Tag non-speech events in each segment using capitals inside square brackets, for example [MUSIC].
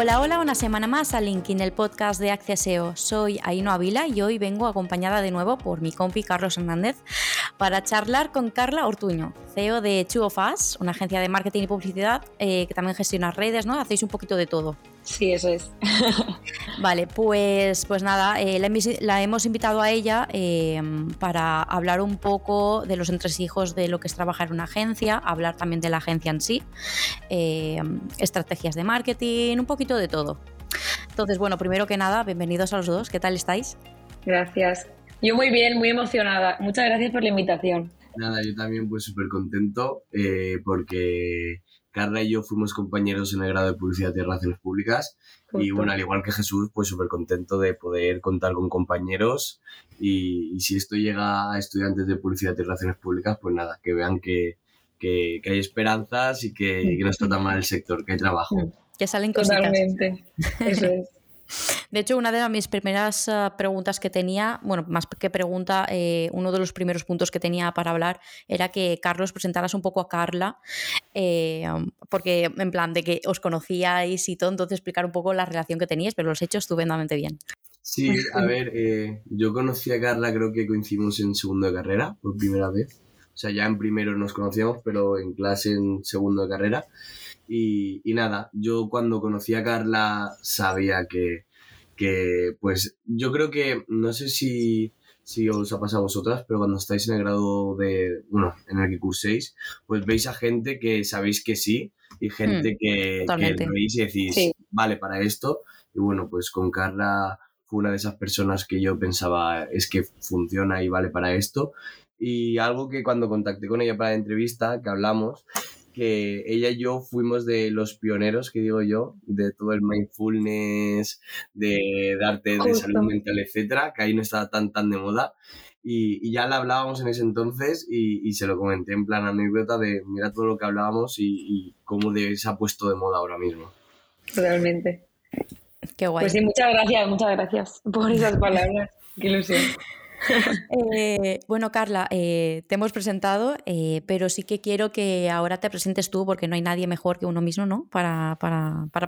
Hola, hola, una semana más a LinkedIn, el podcast de Acceseo. Soy Aino Avila y hoy vengo acompañada de nuevo por mi compi Carlos Hernández para charlar con Carla Ortuño, CEO de Two of Us, una agencia de marketing y publicidad eh, que también gestiona redes, ¿no? Hacéis un poquito de todo. Sí, eso es. [LAUGHS] vale, pues, pues nada, eh, la, hemos invitado a ella eh, para hablar un poco de los entresijos de lo que es trabajar en una agencia, hablar también de la agencia en sí, estrategias de marketing, un poquito de todo. Entonces, bueno, primero que nada, bienvenidos a los dos. ¿Qué tal estáis? Gracias. Yo muy bien, muy emocionada. Muchas gracias por la invitación. Nada, yo también pues súper contento eh, porque Carla y yo fuimos compañeros en el grado de Publicidad y Relaciones Públicas y bueno, al igual que Jesús, pues súper contento de poder contar con compañeros y, si esto llega a estudiantes de Publicidad y Relaciones Públicas, pues nada, que vean que, que, hay esperanzas y que, que no está tan mal el sector, que hay trabajo. Que salen cositas. Totalmente, [LAUGHS] eso es. De hecho, una de mis primeras eh, preguntas que tenía, bueno, más que pregunta, eh, uno de los primeros puntos que tenía para hablar era que Carlos presentaras un poco a Carla, eh, porque en plan de que os conocíais y todo, entonces explicar un poco la relación que teníais, pero los he hecho estupendamente bien. Sí, a ver, yo conocí a Carla, creo que coincidimos en segundo de carrera por primera vez. O sea, ya en primero nos conocíamos, pero en clase en segundo de carrera. Y, nada, yo cuando conocí a Carla sabía que, pues yo creo que, no sé si, si os ha pasado a vosotras, pero cuando estáis en el grado de, bueno, en el que curséis, pues veis a gente que sabéis que sí y gente hmm, que, que, veis y decís, vale, para esto. Y bueno, pues con Carla fue una de esas personas que yo pensaba, es que funciona y vale para esto. Y algo que cuando contacté con ella para la entrevista, que hablamos, que ella y yo fuimos de los pioneros, que digo yo, de todo el mindfulness, de, darte de salud mental, etcétera, que ahí no estaba tan tan de moda. Y, ya la hablábamos en ese entonces y, se lo comenté en plan anécdota de mira todo lo que hablábamos y, cómo de, se ha puesto de moda ahora mismo. Realmente. Qué guay. Pues sí, muchas gracias, muchas gracias por esas palabras. Qué ilusión. [LAUGHS] Eh, bueno, Carla, eh, te hemos presentado, eh, pero sí que quiero que ahora te presentes tú, porque no hay nadie mejor que uno mismo, ¿no? Para,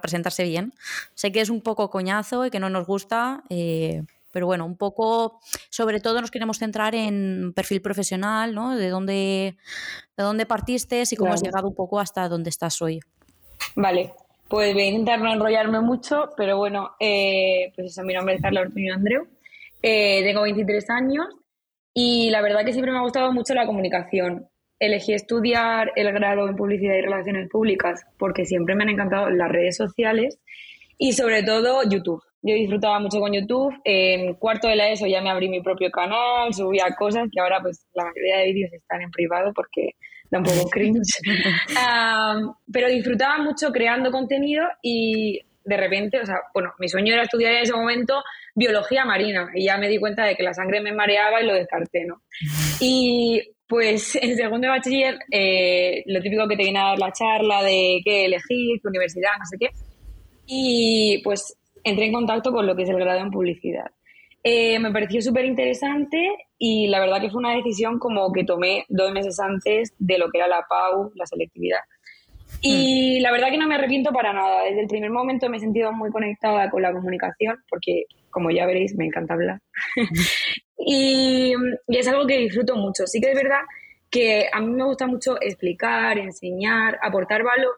presentarse bien. Sé que es un poco coñazo y que no nos gusta, pero bueno, un poco, sobre todo nos queremos centrar en perfil profesional, ¿no? De dónde, de dónde partiste y cómo has llegado un poco hasta donde estás hoy. Vale, pues voy a intentar no enrollarme mucho, pero bueno, pues eso, mi nombre es Carla Ortuño Andreu. Eh, tengo 23 años y la verdad que siempre me ha gustado mucho la comunicación. Elegí estudiar el grado en publicidad y relaciones públicas porque siempre me han encantado las redes sociales y sobre todo YouTube. Yo disfrutaba mucho con YouTube. En cuarto de la ESO ya me abrí mi propio canal, subía cosas que ahora pues la mayoría de vídeos están en privado porque da un poco cringe. [LAUGHS] pero disfrutaba mucho creando contenido y de repente, o sea, bueno, mi sueño era estudiar en ese momento biología marina y ya me di cuenta de que la sangre me mareaba y lo descarté, ¿no? Y pues [LAUGHS] en segundo de bachiller, eh, lo típico que te viene a dar la charla de qué elegir, qué universidad, no sé qué. Y pues entré en contacto con lo que es el grado en publicidad. Eh, me pareció súper interesante y la verdad que fue una decisión como que tomé dos meses antes de lo que era la PAU, la selectividad. Y mm. la verdad que no me arrepiento para nada. Desde el primer momento me he sentido muy conectada con la comunicación, porque como ya veréis, me encanta hablar. [LAUGHS] y, es algo que disfruto mucho. Sí que es verdad que a mí me gusta mucho explicar, enseñar, aportar valor.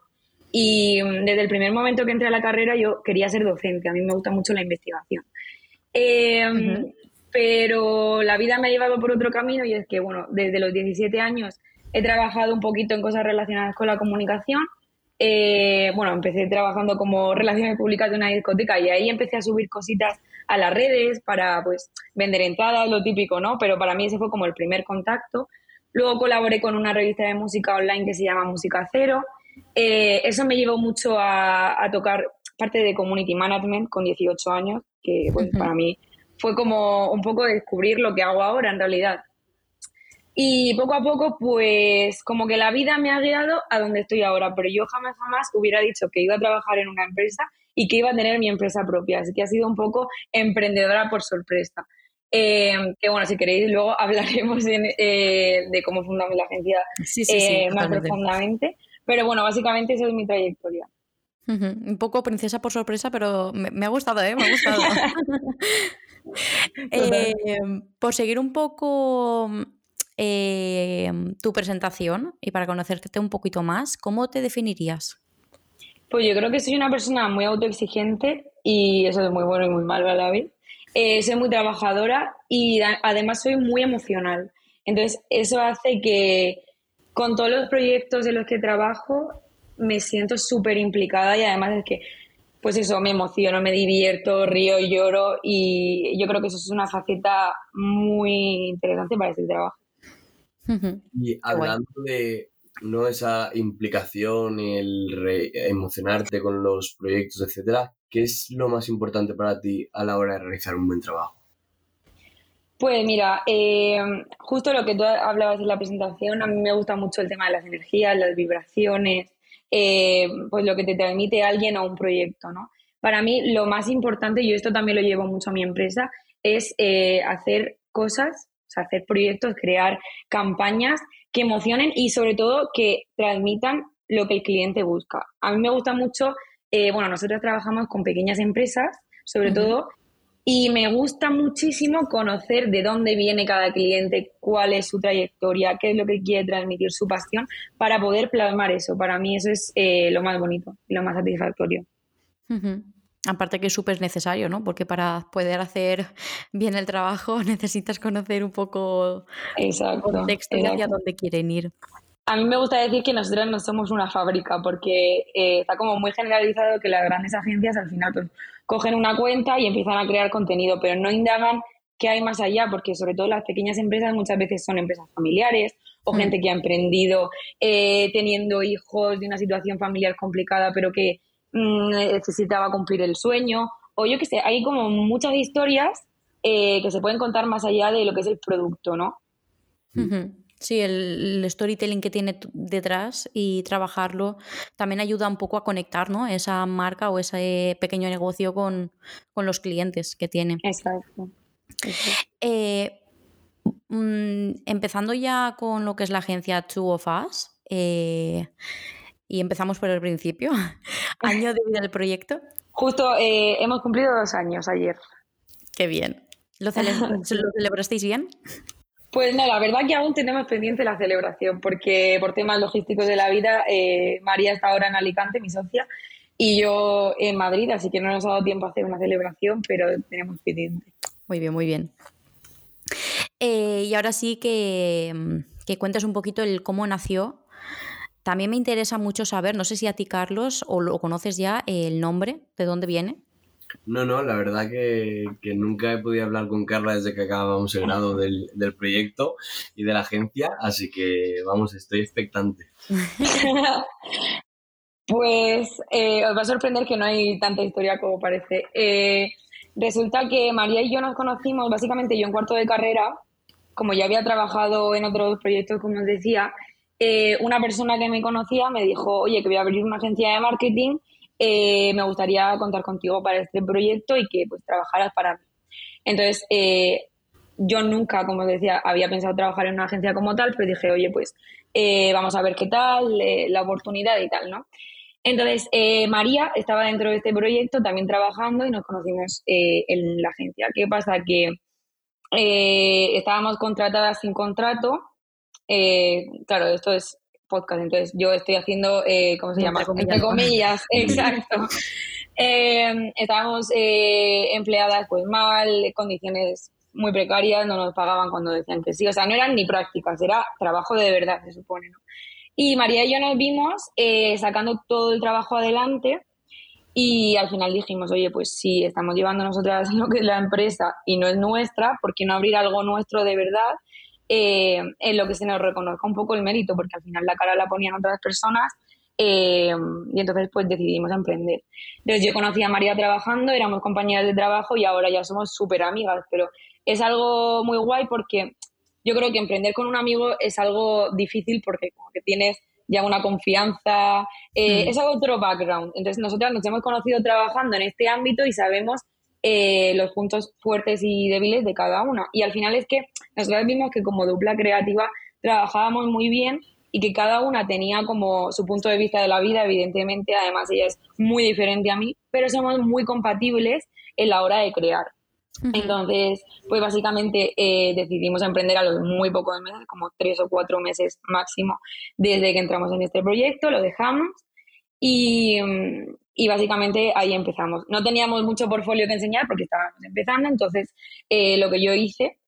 Y desde el primer momento que entré a la carrera yo quería ser docente. A mí me gusta mucho la investigación. Em, pero la vida me ha llevado por otro camino y es que, bueno, desde los 17 años he trabajado un poquito en cosas relacionadas con la comunicación. Eh, bueno, empecé trabajando como relaciones públicas de una discoteca y ahí empecé a subir cositas a las redes para pues vender entradas, lo típico, ¿no? Pero para mí ese fue como el primer contacto. Luego colaboré con una revista de música online que se llama Música Cero. Eh, eso me llevó mucho a, tocar parte de community management con 18 años, que pues, para mí fue como un poco descubrir lo que hago ahora en realidad. Y poco a poco, pues como que la vida me ha guiado a donde estoy ahora, pero yo jamás, jamás hubiera dicho que iba a trabajar en una empresa y que iba a tener mi empresa propia. Así que ha sido un poco emprendedora por sorpresa. Eh, que bueno, si queréis, luego [LAUGHS] hablaremos eh, de cómo fundamos la agencia eh, más profundamente. Pero bueno, básicamente esa es mi trayectoria. Un poco princesa por sorpresa, pero me, ha gustado, ¿eh? Me ha gustado. [LAUGHS] [LAUGHS] eh, por seguir un poco eh, tu presentación y para conocerte un poquito más, ¿cómo te definirías? Pues yo creo que soy una persona muy autoexigente y eso es muy bueno y muy malo a la vez. Eh, soy muy trabajadora y además soy muy emocional. Entonces, eso hace que con todos los proyectos en los que trabajo me siento súper implicada y además es que, pues eso, me emociono, me divierto, río, lloro y yo creo que eso es una faceta muy interesante para este trabajo. Y hablando de no esa implicación y el emocionarte con los proyectos, etcétera, ¿qué es lo más importante para ti a la hora de realizar un buen trabajo? Pues mira, eh, justo lo que tú hablabas en la presentación, a mí me gusta mucho el tema de las energías, las vibraciones, eh, pues lo que te transmite alguien a un proyecto, ¿no? Para mí lo más importante, y esto también lo llevo mucho a mi empresa, es eh, hacer cosas, sea, hacer proyectos, crear campañas que emocionen y sobre todo que transmitan lo que el cliente busca. A mí me gusta mucho, bueno, nosotros trabajamos con pequeñas empresas, sobre todo, y me gusta muchísimo conocer de dónde viene cada cliente, cuál es su trayectoria, qué es lo que quiere transmitir, su pasión, para poder plasmar eso. Para mí eso es eh, lo más bonito y lo más satisfactorio. Aparte que es súper necesario, ¿no? Porque para poder hacer [LAUGHS] bien el trabajo [LAUGHS] necesitas conocer un poco exacto, el contexto y hacia dónde quieren ir. A mí me gusta decir que nosotros no somos una fábrica porque eh, está como muy generalizado que las grandes agencias al final pues, cogen una cuenta y empiezan a crear contenido, pero no indagan qué hay más allá, porque sobre todo las pequeñas empresas muchas veces son empresas familiares o mm. gente que ha emprendido eh, teniendo hijos de una situación familiar complicada, pero que necesitaba cumplir el sueño, o yo qué sé, hay como muchas historias eh, que se pueden contar más allá de lo que es el producto, ¿no? Sí, el, storytelling que tiene detrás y trabajarlo también ayuda un poco a conectar ¿no? esa marca o ese pequeño negocio con, los clientes que tiene. Exacto. Eh, mm, empezando ya con lo que es la agencia Two of Us, eh, y empezamos por el principio, [LAUGHS] año de vida del proyecto. Justo eh, hemos cumplido dos años ayer. Qué bien. ¿Lo, [LAUGHS] ¿Lo celebrasteis bien? Pues no, la verdad que aún tenemos pendiente la celebración, porque por temas logísticos de la vida, eh, María está ahora en Alicante, mi socia, y yo en Madrid, así que no nos ha dado tiempo a hacer una celebración, pero tenemos pendiente. Muy bien, muy bien. Eh, y ahora sí que, que cuentes un poquito el cómo nació. También me interesa mucho saber, no sé si a ti, Carlos, o lo conoces ya, el nombre, de dónde viene. No, no, la verdad que, nunca he podido hablar con Carla desde que acabamos el grado del, proyecto y de la agencia, así que vamos, estoy expectante. [LAUGHS] pues eh, os va a sorprender que no hay tanta historia como parece. Eh, resulta que María y yo nos conocimos, básicamente yo en cuarto de carrera, como ya había trabajado en otros proyectos, como os decía, eh, una persona que me conocía me dijo, oye, que voy a abrir una agencia de marketing eh, me gustaría contar contigo para este proyecto y que pues trabajaras para mí. Entonces, eh, yo nunca, como decía, había pensado trabajar en una agencia como tal, pero dije, oye, pues vamos a ver qué tal, la oportunidad y tal, ¿no? Entonces, María estaba dentro de este proyecto también trabajando y nos conocimos en la agencia. ¿Qué pasa? Que estábamos contratadas sin contrato. Claro, esto es podcast. Entonces, yo estoy haciendo, eh, ¿cómo se llama? Entre comillas, [LAUGHS] exacto. Eh, estábamos eh, empleadas pues mal, condiciones muy precarias, no nos pagaban cuando decían que sí. O sea, no eran ni prácticas, era trabajo de verdad, se supone, ¿no? Y María y yo nos vimos sacando todo el trabajo adelante y al final dijimos, oye, pues si estamos llevando nosotras [LAUGHS] lo que es la empresa y no es nuestra, ¿por qué no abrir algo nuestro de verdad? Eh, en lo que se nos reconozca un poco el mérito, porque al final la cara la ponían otras personas eh, y entonces pues decidimos emprender. Entonces yo conocí a María trabajando, éramos compañeras de trabajo y ahora ya somos súper amigas, pero es algo muy guay porque yo creo que emprender con un amigo es algo difícil porque como que tienes ya una confianza, eh, hmm. es otro background. Entonces nosotras nos hemos conocido trabajando en este ámbito y sabemos eh, los puntos fuertes y débiles de cada una. Y al final es que nosotros vimos que como dupla creativa trabajábamos muy bien y que cada una tenía como su punto de vista de la vida, evidentemente, además ella es muy diferente a mí, pero somos muy compatibles en la hora de crear. Entonces, pues básicamente eh, decidimos emprender a los muy pocos meses, como tres o cuatro meses máximo, desde que entramos en este proyecto, lo dejamos y, y básicamente ahí empezamos. No teníamos mucho portfolio que enseñar porque estábamos empezando, entonces eh, lo que yo hice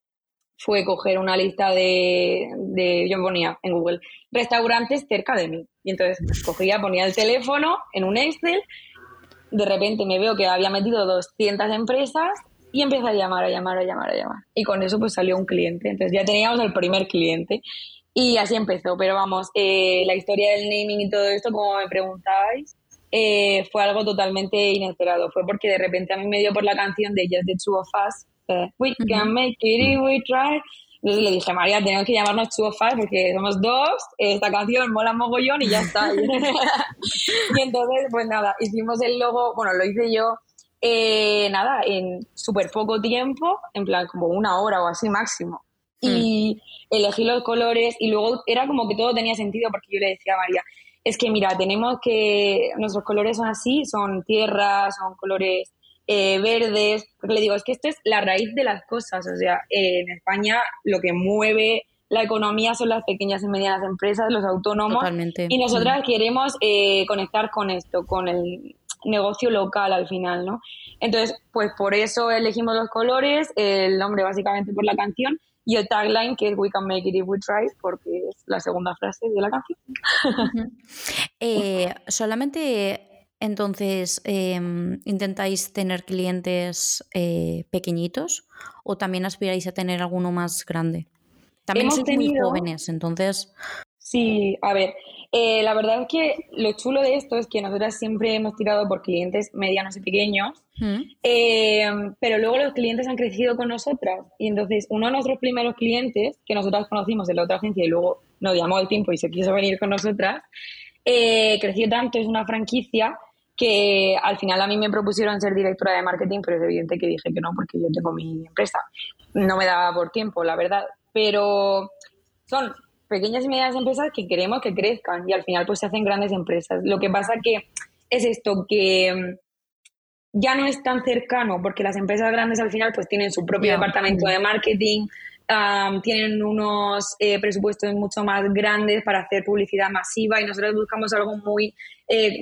fue coger una lista de, de, yo ponía en Google, restaurantes cerca de mí. Y entonces cogía, ponía el teléfono en un Excel, de repente me veo que había metido 200 empresas y empecé a llamar, a llamar, a llamar, a llamar. Y con eso pues salió un cliente. Entonces ya teníamos el primer cliente. Y así empezó. Pero vamos, eh, la historia del naming y todo esto, como me preguntáis, eh, fue algo totalmente inesperado. Fue porque de repente a mí me dio por la canción de Just the Two of Us, eh, We Can Make It If We Try. Entonces le dije, María, tenemos que llamarnos Two of Us porque somos dos, esta canción mola mogollón y ya está. [LAUGHS] y entonces, pues nada, hicimos el logo, bueno, lo hice yo eh, nada, en súper poco tiempo, en plan como una hora o así máximo. Y mm. elegí los colores y luego era como que todo tenía sentido porque yo le decía a María, es que mira, tenemos que, nuestros colores son así, son tierra, son colores eh, verdes, porque le digo, es que esto es la raíz de las cosas, o sea, en España lo que mueve la economía son las pequeñas y medianas empresas, los autónomos, y nosotras mm. queremos eh, conectar con esto, con el, negocio local al final, ¿no? Entonces, pues por eso elegimos los colores, el nombre básicamente por la canción y el tagline que es We can make it if we try, porque es la segunda frase de la canción. Eh, solamente entonces em, intentáis tener clientes eh, pequeñitos o también aspiráis a tener alguno más grande. También sois muy jóvenes, entonces. Sí, a ver, eh, la verdad es que lo chulo de esto es que nosotras siempre hemos tirado por clientes medianos y pequeños, mm. eh, pero luego los clientes han crecido con nosotras. Y entonces, uno de nuestros primeros clientes, que nosotras conocimos de la otra agencia y luego nos llamó el tiempo y se quiso venir con nosotras, eh, creció tanto, es una franquicia que al final a mí me propusieron ser directora de marketing, pero es evidente que dije que no, porque yo tengo mi empresa. No me daba por tiempo, la verdad. Pero son pequeñas y medianas empresas que queremos que crezcan y al final pues se hacen grandes empresas. Lo que pasa que es esto que mm, ya no es tan cercano porque las empresas grandes al final pues tienen su propio departamento de marketing, tienen unos eh, presupuestos mucho más grandes para hacer publicidad masiva y nosotros buscamos algo muy eh,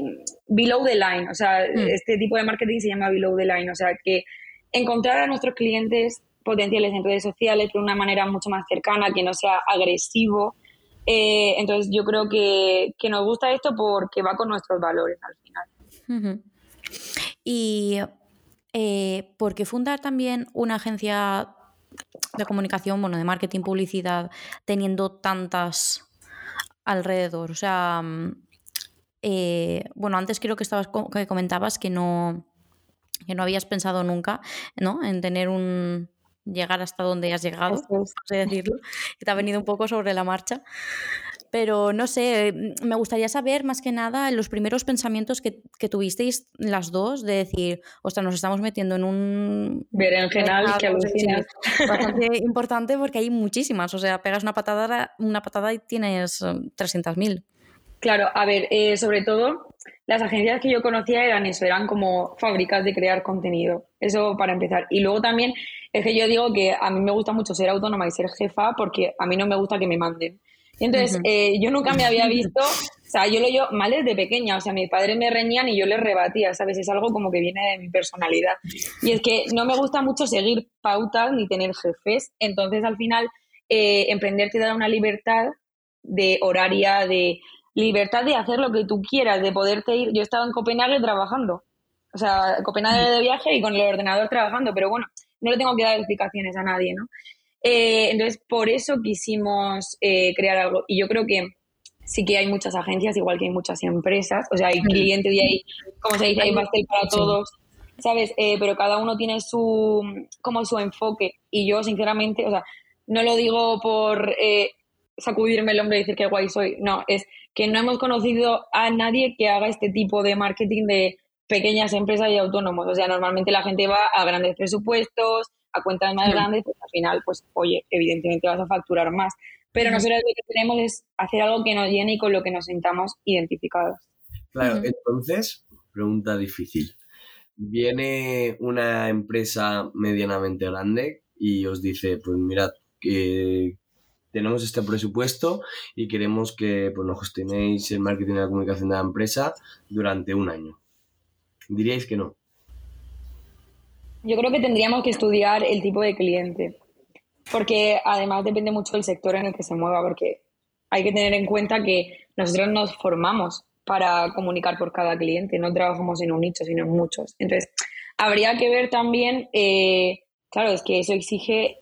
below the line, o sea, mm. este tipo de marketing se llama below the line, o sea, que encontrar a nuestros clientes potenciales en redes sociales de una manera mucho más cercana, que no sea agresivo. Eh, entonces yo creo que, nos gusta esto porque va con nuestros valores al final. Y eh, ¿por qué fundar también una agencia de comunicación, bueno, de marketing, publicidad, teniendo tantas alrededor? O sea, eh, bueno, antes creo que estabas que comentabas que no que no habías pensado nunca, ¿no? En tener un, llegar hasta donde has llegado, por así decirlo, que te ha venido un poco sobre la marcha. Pero no sé, mm, me gustaría saber más que nada los primeros pensamientos que, que tuvisteis las dos de decir, ostras, nos estamos metiendo en un... Berenjenal que Bastante [LAUGHS] importante porque hay muchísimas, o sea, pegas una patada, una patada y tienes 300.000. Um, claro, a ver, eh, sobre todo las agencias que yo conocía eran eso, eran como fábricas de crear contenido. Eso para empezar. Y luego también es que yo digo que a mí me gusta mucho ser autónoma y ser jefa porque a mí no me gusta que me manden. Entonces, eh, yo nunca me había visto, o sea, yo lo yo mal desde pequeña, o sea, mis padres me reñían y yo les rebatía, ¿sabes? Es algo como que viene de mi personalidad. Y es que no me gusta mucho seguir pautas ni tener jefes, entonces al final eh, emprender te da una libertad de horaria, de libertad de hacer lo que tú quieras, de poderte ir. Yo he estado en Copenhague trabajando, o sea, Copenhague de viaje y con el ordenador trabajando, pero bueno, no le tengo que dar explicaciones a nadie, ¿no? Eh, entonces, por eso quisimos eh, crear algo. Y yo creo que sí que hay muchas agencias, igual que hay muchas empresas. O sea, hay clientes y hay, como se dice, hay pastel para todos, ¿sabes? Eh, pero cada uno tiene su, como su enfoque. Y yo, sinceramente, o sea, no lo digo por sacudirme el hombro y decir que guay soy. No, es que no hemos conocido a nadie que haga este tipo de marketing de pequeñas empresas y autónomos. O sea, normalmente la gente va a grandes presupuestos, a cuentas más grandes, pues al final, pues oye, evidentemente vas a facturar más. Pero nosotros lo que queremos es hacer algo que nos llene y con lo que nos sintamos identificados. Claro, entonces, pregunta difícil. Viene una empresa medianamente grande y os dice, pues mirad, que tenemos este presupuesto y queremos que pues, nos gestionéis el marketing y la comunicación de la empresa durante un año. ¿Diríais que no? Yo creo que tendríamos que estudiar el tipo de cliente, porque además depende mucho del sector en el que se mueva, porque hay que tener en cuenta que nosotros nos formamos para comunicar por cada cliente, no trabajamos en un nicho, sino en muchos. Entonces, habría que ver también, eh, claro, es que eso exige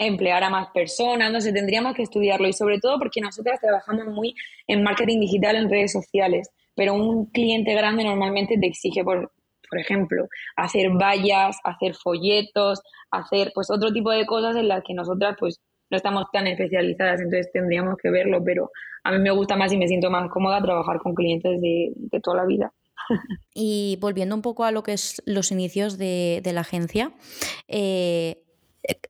emplear a más personas, no sé, tendríamos que estudiarlo y sobre todo porque nosotras trabajamos muy en marketing digital en redes sociales, pero un cliente grande normalmente te exige, por, por ejemplo, hacer vallas, hacer folletos, hacer pues otro tipo de cosas en las que nosotras pues no estamos tan especializadas, entonces tendríamos que verlo, pero a mí me gusta más y me siento más cómoda trabajar con clientes de, toda la vida. Y volviendo un poco a lo que es los inicios de, la agencia, eh,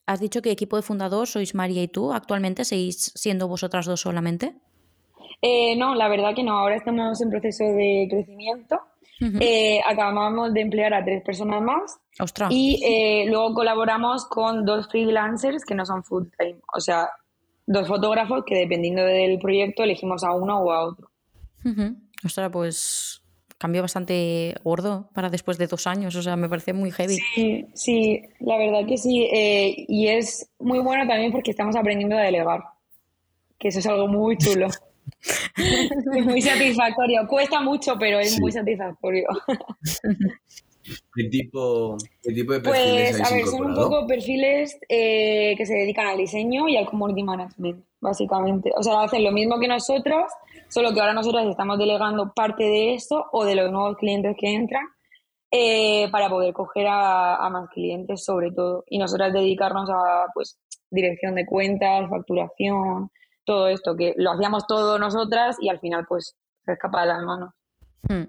has dicho que equipo de fundador sois María y tú. ¿Actualmente seguís siendo vosotras dos solamente? Eh, no, la verdad que no. Ahora estamos en proceso de crecimiento. Eh, acabamos de emplear a tres personas más. Y eh, luego colaboramos con dos freelancers que no son full time. O sea, dos fotógrafos que dependiendo del proyecto elegimos a uno o a otro. Ostras, pues cambio bastante gordo para después de dos años, o sea, me parece muy heavy. Sí, sí, la verdad que sí, eh, y es muy bueno también porque estamos aprendiendo a delegar, que eso es algo muy chulo. [LAUGHS] es muy satisfactorio, cuesta mucho, pero es muy satisfactorio. [LAUGHS] ¿Qué tipo, de perfiles Pues, a ver, son un poco perfiles eh, que se dedican al diseño y al community management, básicamente. O sea, hacen lo mismo que nosotros, Solo que ahora nosotros estamos delegando parte de eso o de los nuevos clientes que entran eh, para poder coger a, más clientes sobre todo. Y nosotras dedicarnos a pues dirección de cuentas, facturación, todo esto, que lo hacíamos todo nosotras y al final pues se escapa de las manos. Hmm.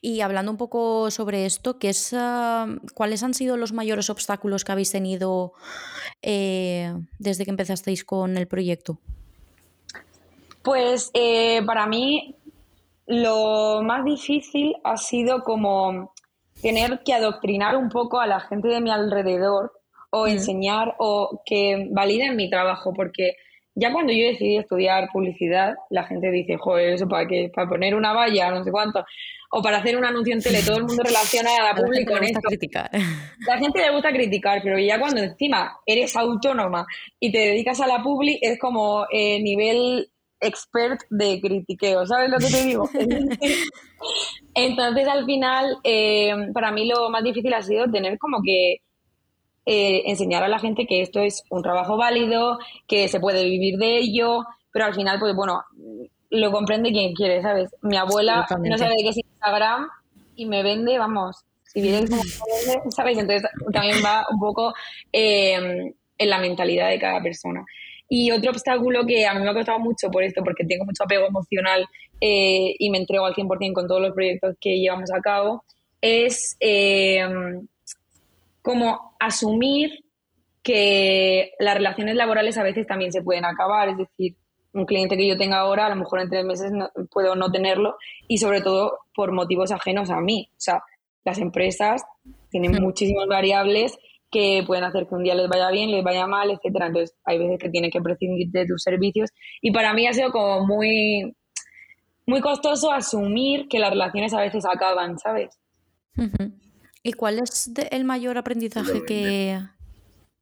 Y hablando un poco sobre esto, ¿qué es, ah, ¿cuáles han sido los mayores obstáculos que habéis tenido eh, desde que empezasteis con el proyecto? Pues eh, para mí lo más difícil ha sido como tener que adoctrinar un poco a la gente de mi alrededor o enseñar o que validen mi trabajo, porque ya cuando yo decidí estudiar publicidad, la gente dice, joder, ¿eso para qué? Para poner una valla, no sé cuánto, o para hacer un anuncio en tele, todo el mundo relaciona [LAUGHS] a la pública con esto. Criticar. [LAUGHS] La gente le gusta criticar, pero ya cuando encima eres autónoma y te dedicas a la publi, es como eh, nivel expert de critiqueo, ¿sabes lo que te digo? [LAUGHS] Entonces, al final, eh, para mí lo más difícil ha sido tener como que eh, enseñar a la gente que esto es un trabajo válido, que se puede vivir de ello, pero al final, pues bueno, lo comprende quien quiere, ¿sabes? Mi abuela no sabe de qué es Instagram y me vende, vamos, si vienes como ¿sabes? Entonces también va un poco eh, en la mentalidad de cada persona. Y otro obstáculo que a mí me ha costado mucho por esto, porque tengo mucho apego emocional eh, y me entrego al 100% con todos los proyectos que llevamos a cabo, es eh, como asumir que las relaciones laborales a veces también se pueden acabar, es decir, un cliente que yo tenga ahora, a lo mejor en tres meses puedo no tenerlo y sobre todo por motivos ajenos a mí. O sea, las empresas tienen mm. muchísimas variables que pueden hacer que un día les vaya bien, les vaya mal, etcétera. Entonces, hay veces que tienes que prescindir de tus servicios. Y para mí ha sido como muy, muy costoso asumir que las relaciones a veces acaban, ¿sabes? ¿Y cuál es el mayor aprendizaje que,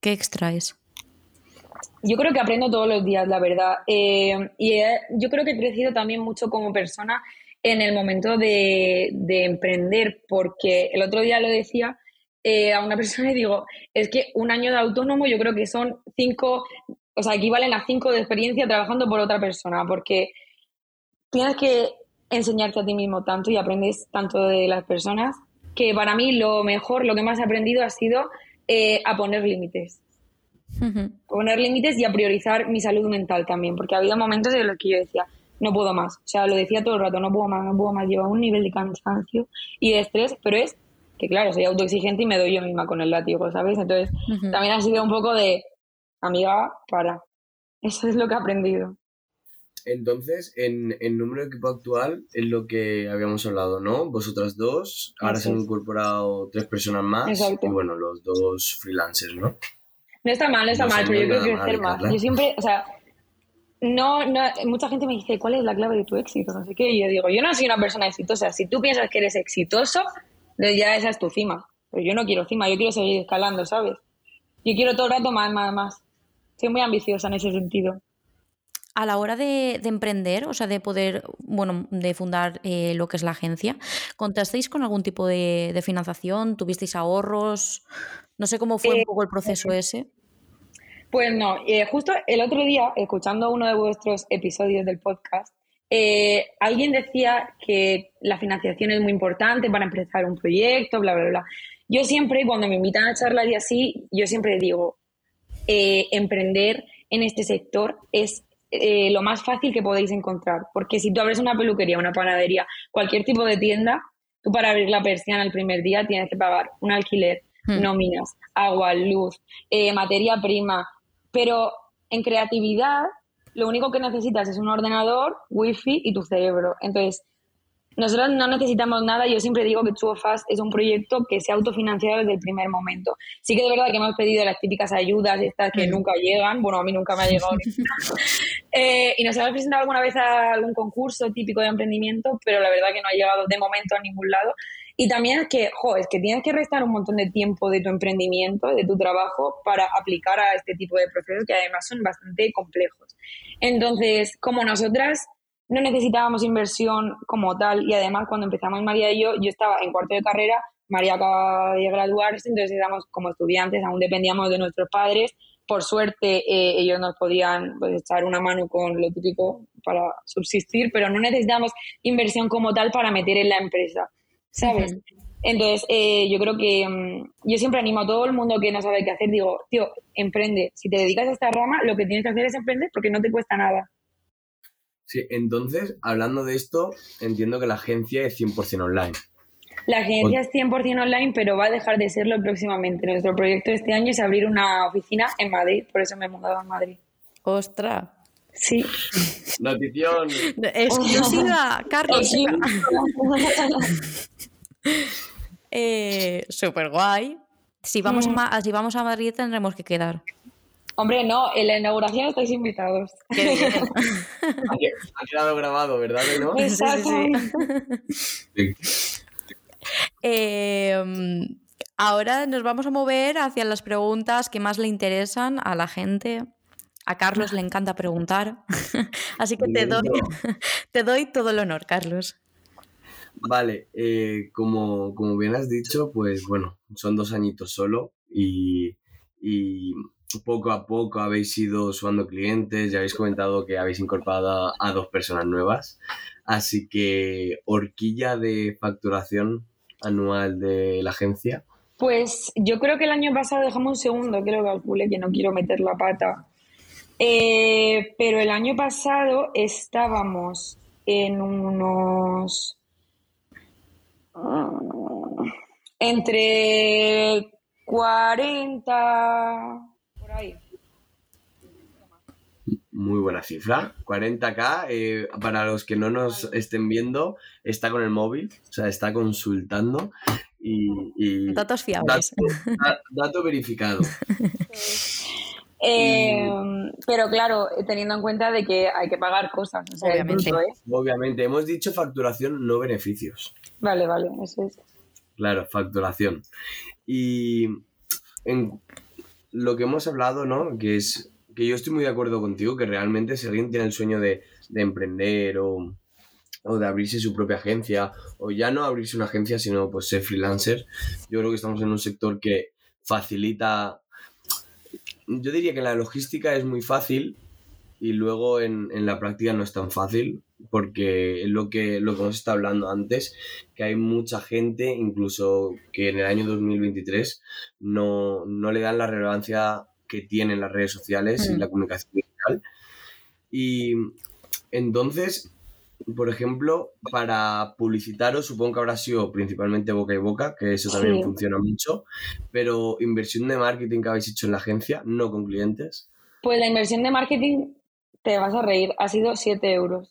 que, extraes? Yo creo que aprendo todos los días, la verdad. Eh, y yo creo que he crecido también mucho como persona en el momento de, de emprender, porque el otro día lo decía, eh, a una [LAUGHS] persona y digo, es que un año de autónomo yo creo que son cinco, o sea, equivalen a cinco de experiencia trabajando por otra persona, porque tienes que enseñarte a ti mismo tanto y aprendes tanto de las personas, que para mí lo mejor, lo que más he aprendido ha sido eh, a poner límites. Poner límites y a priorizar mi salud mental también, porque había momentos en los que yo decía, no puedo más. O sea, lo decía todo el rato, no puedo más, no puedo más. Lleva un nivel de cansancio y de estrés, pero es que claro, soy autoexigente y me doy yo misma con el látigo, ¿sabes? Entonces, también ha sido un poco de, amiga, para. [LAUGHS] Eso es lo que he aprendido. Entonces, en el número de equipo actual es lo que habíamos hablado, ¿no? Vosotras dos, ahora se han incorporado tres personas más Exacto. y bueno, los dos freelancers, ¿no? No está mal, no está No mal, pero yo no creo que crecer mal, más. Carla. Yo siempre, o sea, no, no, mucha gente me dice, ¿cuál es la clave de tu éxito? No sé qué, y yo digo, yo no soy una persona exitosa. Si tú piensas que eres exitoso, ya esa es tu cima. Pero yo no quiero cima, yo quiero seguir escalando, ¿sabes? Yo quiero todo el rato más, más, más. Soy muy ambiciosa en ese sentido. A la hora de, de emprender, o sea, de poder, bueno, de fundar eh, lo que es la agencia, ¿contasteis con algún tipo de, de financiación? ¿Tuvisteis ahorros? No sé cómo fue un Eh, poco el proceso ese. Pues no, eh, justo el otro día, escuchando uno de vuestros episodios del podcast, eh, alguien decía que la financiación es muy importante para empezar un proyecto, bla, bla, bla. Yo siempre, cuando me invitan a charlas y así, yo siempre digo, eh, emprender en este sector es eh, lo más fácil que podéis encontrar, porque si tú abres una peluquería, una panadería, cualquier tipo de tienda, tú para abrir la persiana el primer día tienes que pagar un alquiler, Hmm. nóminas, agua, luz, eh, materia prima, pero en creatividad lo único que necesitas es un ordenador, wifi y tu cerebro. Entonces, nosotros no necesitamos nada. Yo siempre digo que Two of Us es un proyecto que se ha autofinanciado desde el primer momento. Sí que de verdad que hemos pedido las típicas ayudas, estas que Mm. nunca llegan. Bueno, a mí nunca me ha llegado. [LAUGHS] Eh, y nos hemos presentado alguna vez a algún concurso típico de emprendimiento, pero la verdad que no ha llegado de momento a ningún lado. Y también es que, jo, es que tienes que restar un montón de tiempo de tu emprendimiento, de tu trabajo, para aplicar a este tipo de procesos que además son bastante complejos. Entonces, como nosotras no necesitábamos inversión como tal, y además cuando empezamos María y yo, yo estaba en cuarto de carrera, María acaba de graduarse, entonces éramos como estudiantes, aún dependíamos de nuestros padres. Por suerte, eh, ellos nos podían pues, echar una mano con lo típico para subsistir, pero no necesitamos inversión como tal para meter en la empresa, ¿sabes? Entonces, eh, yo creo que mm, yo siempre animo a todo el mundo que no sabe qué hacer, digo, tío, emprende. Si te dedicas a esta rama, lo que tienes que hacer es emprender porque no te cuesta nada. Sí, entonces, hablando de esto, entiendo que la agencia es 100% online. La agencia es 100% online, pero va a dejar de serlo próximamente. Nuestro proyecto este año es abrir una oficina en Madrid, por eso me he mudado a Madrid. ¡Ostras! Sí. Notición. Exclusiva, Carlos. Sí. [LAUGHS] Eh, Súper guay. Si vamos, a, Mm. Ma- si vamos a Madrid tendremos que quedar. Hombre, no, en la inauguración estáis invitados. Ha que- ha quedado grabado, ¿verdad? ¿No? Sí, sí, Exacto. Sí. Eh, ahora nos vamos a mover hacia las preguntas que más le interesan a la gente. A Carlos le encanta preguntar. [LAUGHS] Así que te doy, [LAUGHS] te doy todo el honor, Carlos. Vale, eh, como, como bien has dicho, pues bueno, son dos añitos solo y, y poco a poco habéis ido sumando clientes, ya habéis comentado que habéis incorporado a, dos personas nuevas, así que horquilla de facturación anual de la agencia. Pues yo creo que el año pasado dejamos un segundo, que lo calculé, que no quiero meter la pata. Eh, pero el año pasado estábamos en unos... entre 40... Por ahí. Muy buena cifra, 40k. eh, para los que no nos estén viendo, está con el móvil, o sea, está consultando y, y Datos fiables. dato, da- dato verificado. [LAUGHS] Eh, pero claro, teniendo en cuenta de que hay que pagar cosas. o sea, el Obviamente. bruto, ¿eh? Obviamente, hemos dicho facturación, no beneficios. Vale, vale, eso es. Claro, facturación. Y en lo que hemos hablado, ¿no? Que es que yo estoy muy de acuerdo contigo, que realmente si alguien tiene el sueño de, de emprender o, o de abrirse su propia agencia, o ya no abrirse una agencia, sino pues ser freelancer, yo creo que estamos en un sector que facilita, yo diría que la logística es muy fácil y luego en, en la práctica no es tan fácil, porque es lo que, lo que hemos estado hablando antes, que hay mucha gente, incluso que en el año 2023 no, no le dan la relevancia que tienen las redes sociales y Mm. la comunicación digital. Y entonces, por ejemplo, para publicitaros, supongo que habrá sido principalmente boca y boca, que eso también Sí. funciona mucho, pero inversión de marketing que habéis hecho en la agencia, no con clientes. Pues la inversión de marketing, te vas a reír, ha sido 7 euros.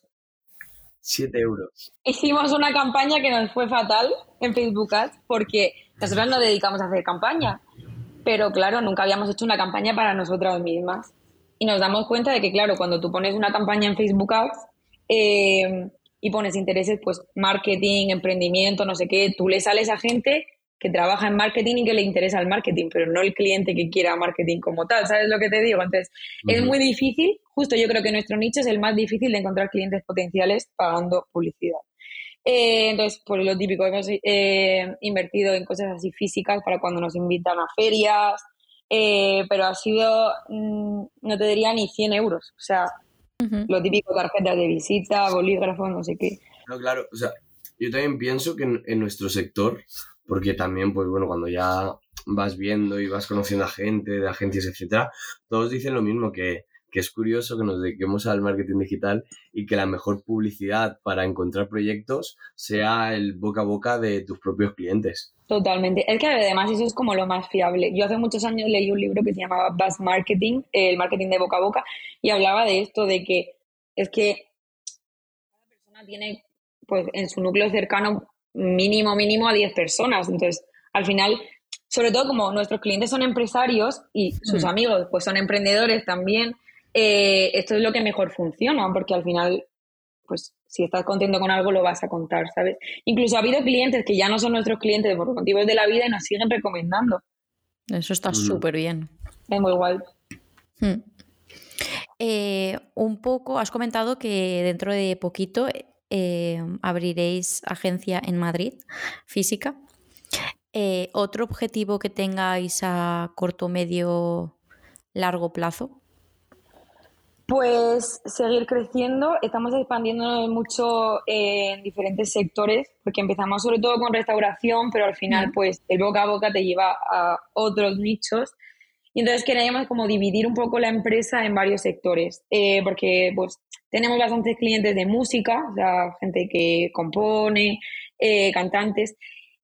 7 euros. Hicimos una campaña que nos fue fatal en Facebook Ads porque nosotros nos dedicamos a hacer campaña, pero claro, nunca habíamos hecho una campaña para nosotras mismas. Y nos damos cuenta de que, claro, cuando tú pones una campaña en Facebook Ads eh, y pones intereses, pues marketing, emprendimiento, no sé qué, tú le sales a gente que trabaja en marketing y que le interesa el marketing, pero no el cliente que quiera marketing como tal, ¿sabes lo que te digo? Entonces, es muy difícil, justo yo creo que nuestro nicho es el más difícil de encontrar clientes potenciales pagando publicidad. Eh, entonces, por lo típico, hemos eh, invertido en cosas así físicas para cuando nos invitan a ferias, eh, pero ha sido, mm, no te diría ni 100 euros, o sea, lo típico, tarjetas de visita, bolígrafos, no sé qué. No, claro, o sea, yo también pienso que en nuestro sector porque también, pues bueno, cuando ya vas viendo y vas conociendo a gente, de agencias, etcétera, todos dicen lo mismo, que, es curioso que nos dediquemos al marketing digital y que la mejor publicidad para encontrar proyectos sea el boca a boca de tus propios clientes. Totalmente. Es que además eso es como lo más fiable. Yo hace muchos años leí un libro que se llamaba Buzz Marketing, el marketing de boca a boca, y hablaba de esto, de que es que cada persona tiene pues en su núcleo cercano mínimo, mínimo a 10 personas. Entonces, al final, sobre todo como nuestros clientes son empresarios y sus mm. amigos pues son emprendedores también, eh, esto es lo que mejor funciona, porque al final, pues si estás contento con algo lo vas a contar, ¿sabes? Incluso ha habido clientes que ya no son nuestros clientes por motivos de la vida y nos siguen recomendando. Eso está mm. súper bien. Es muy igual. Hmm. Eh, un poco, has comentado que dentro de poquito eh, abriréis agencia en Madrid, física. Eh, ¿Otro objetivo que tengáis a corto, medio, largo plazo? Pues seguir creciendo. Estamos expandiéndonos mucho en diferentes sectores, porque empezamos sobre todo con restauración, pero al final, pues el boca a boca te lleva a otros nichos. Y entonces queremos como dividir un poco la empresa en varios sectores, eh, porque pues tenemos bastantes clientes de música, o sea, gente que compone, eh, cantantes.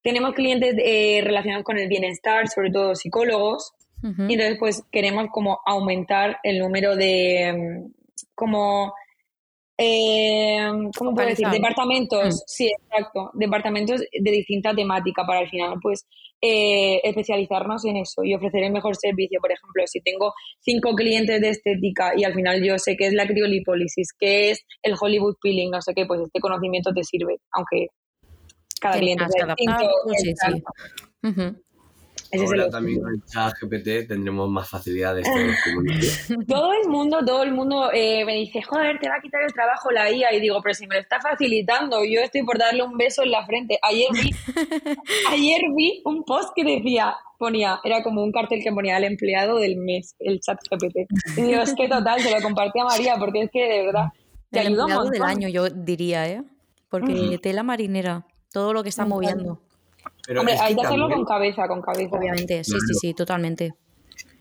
Tenemos clientes eh, relacionados con el bienestar, sobre todo psicólogos. Y entonces, pues queremos como aumentar el número de, mm, como, eh, ¿cómo puedo decir? Departamentos, mm. sí, exacto, departamentos de distinta temática para al final, pues eh, especializarnos en eso y ofrecer el mejor servicio. Por ejemplo, si tengo cinco clientes de estética y al final yo sé qué es la criolipólisis, qué es el Hollywood peeling, no sé qué, pues este conocimiento te sirve, aunque cada cliente sea distinto. Sí, sí. Ahora también con el chat GPT tendremos más facilidades [LAUGHS] Todo el mundo, todo el mundo eh, me dice, joder, te va a quitar el trabajo la IA. Y digo, pero si me lo está facilitando, yo estoy por darle un beso en la frente. Ayer vi, [LAUGHS] ayer vi un post que decía, ponía, era como un cartel que ponía el empleado del mes, el chat GPT. Y digo, es que total, se lo compartí a María, porque es que de verdad te el ayuda del año, yo diría, ¿eh? Porque tela marinera, todo lo que está moviendo. Hombre, hay que hacerlo con cabeza, con cabeza. Obviamente, sí, sí, sí, totalmente.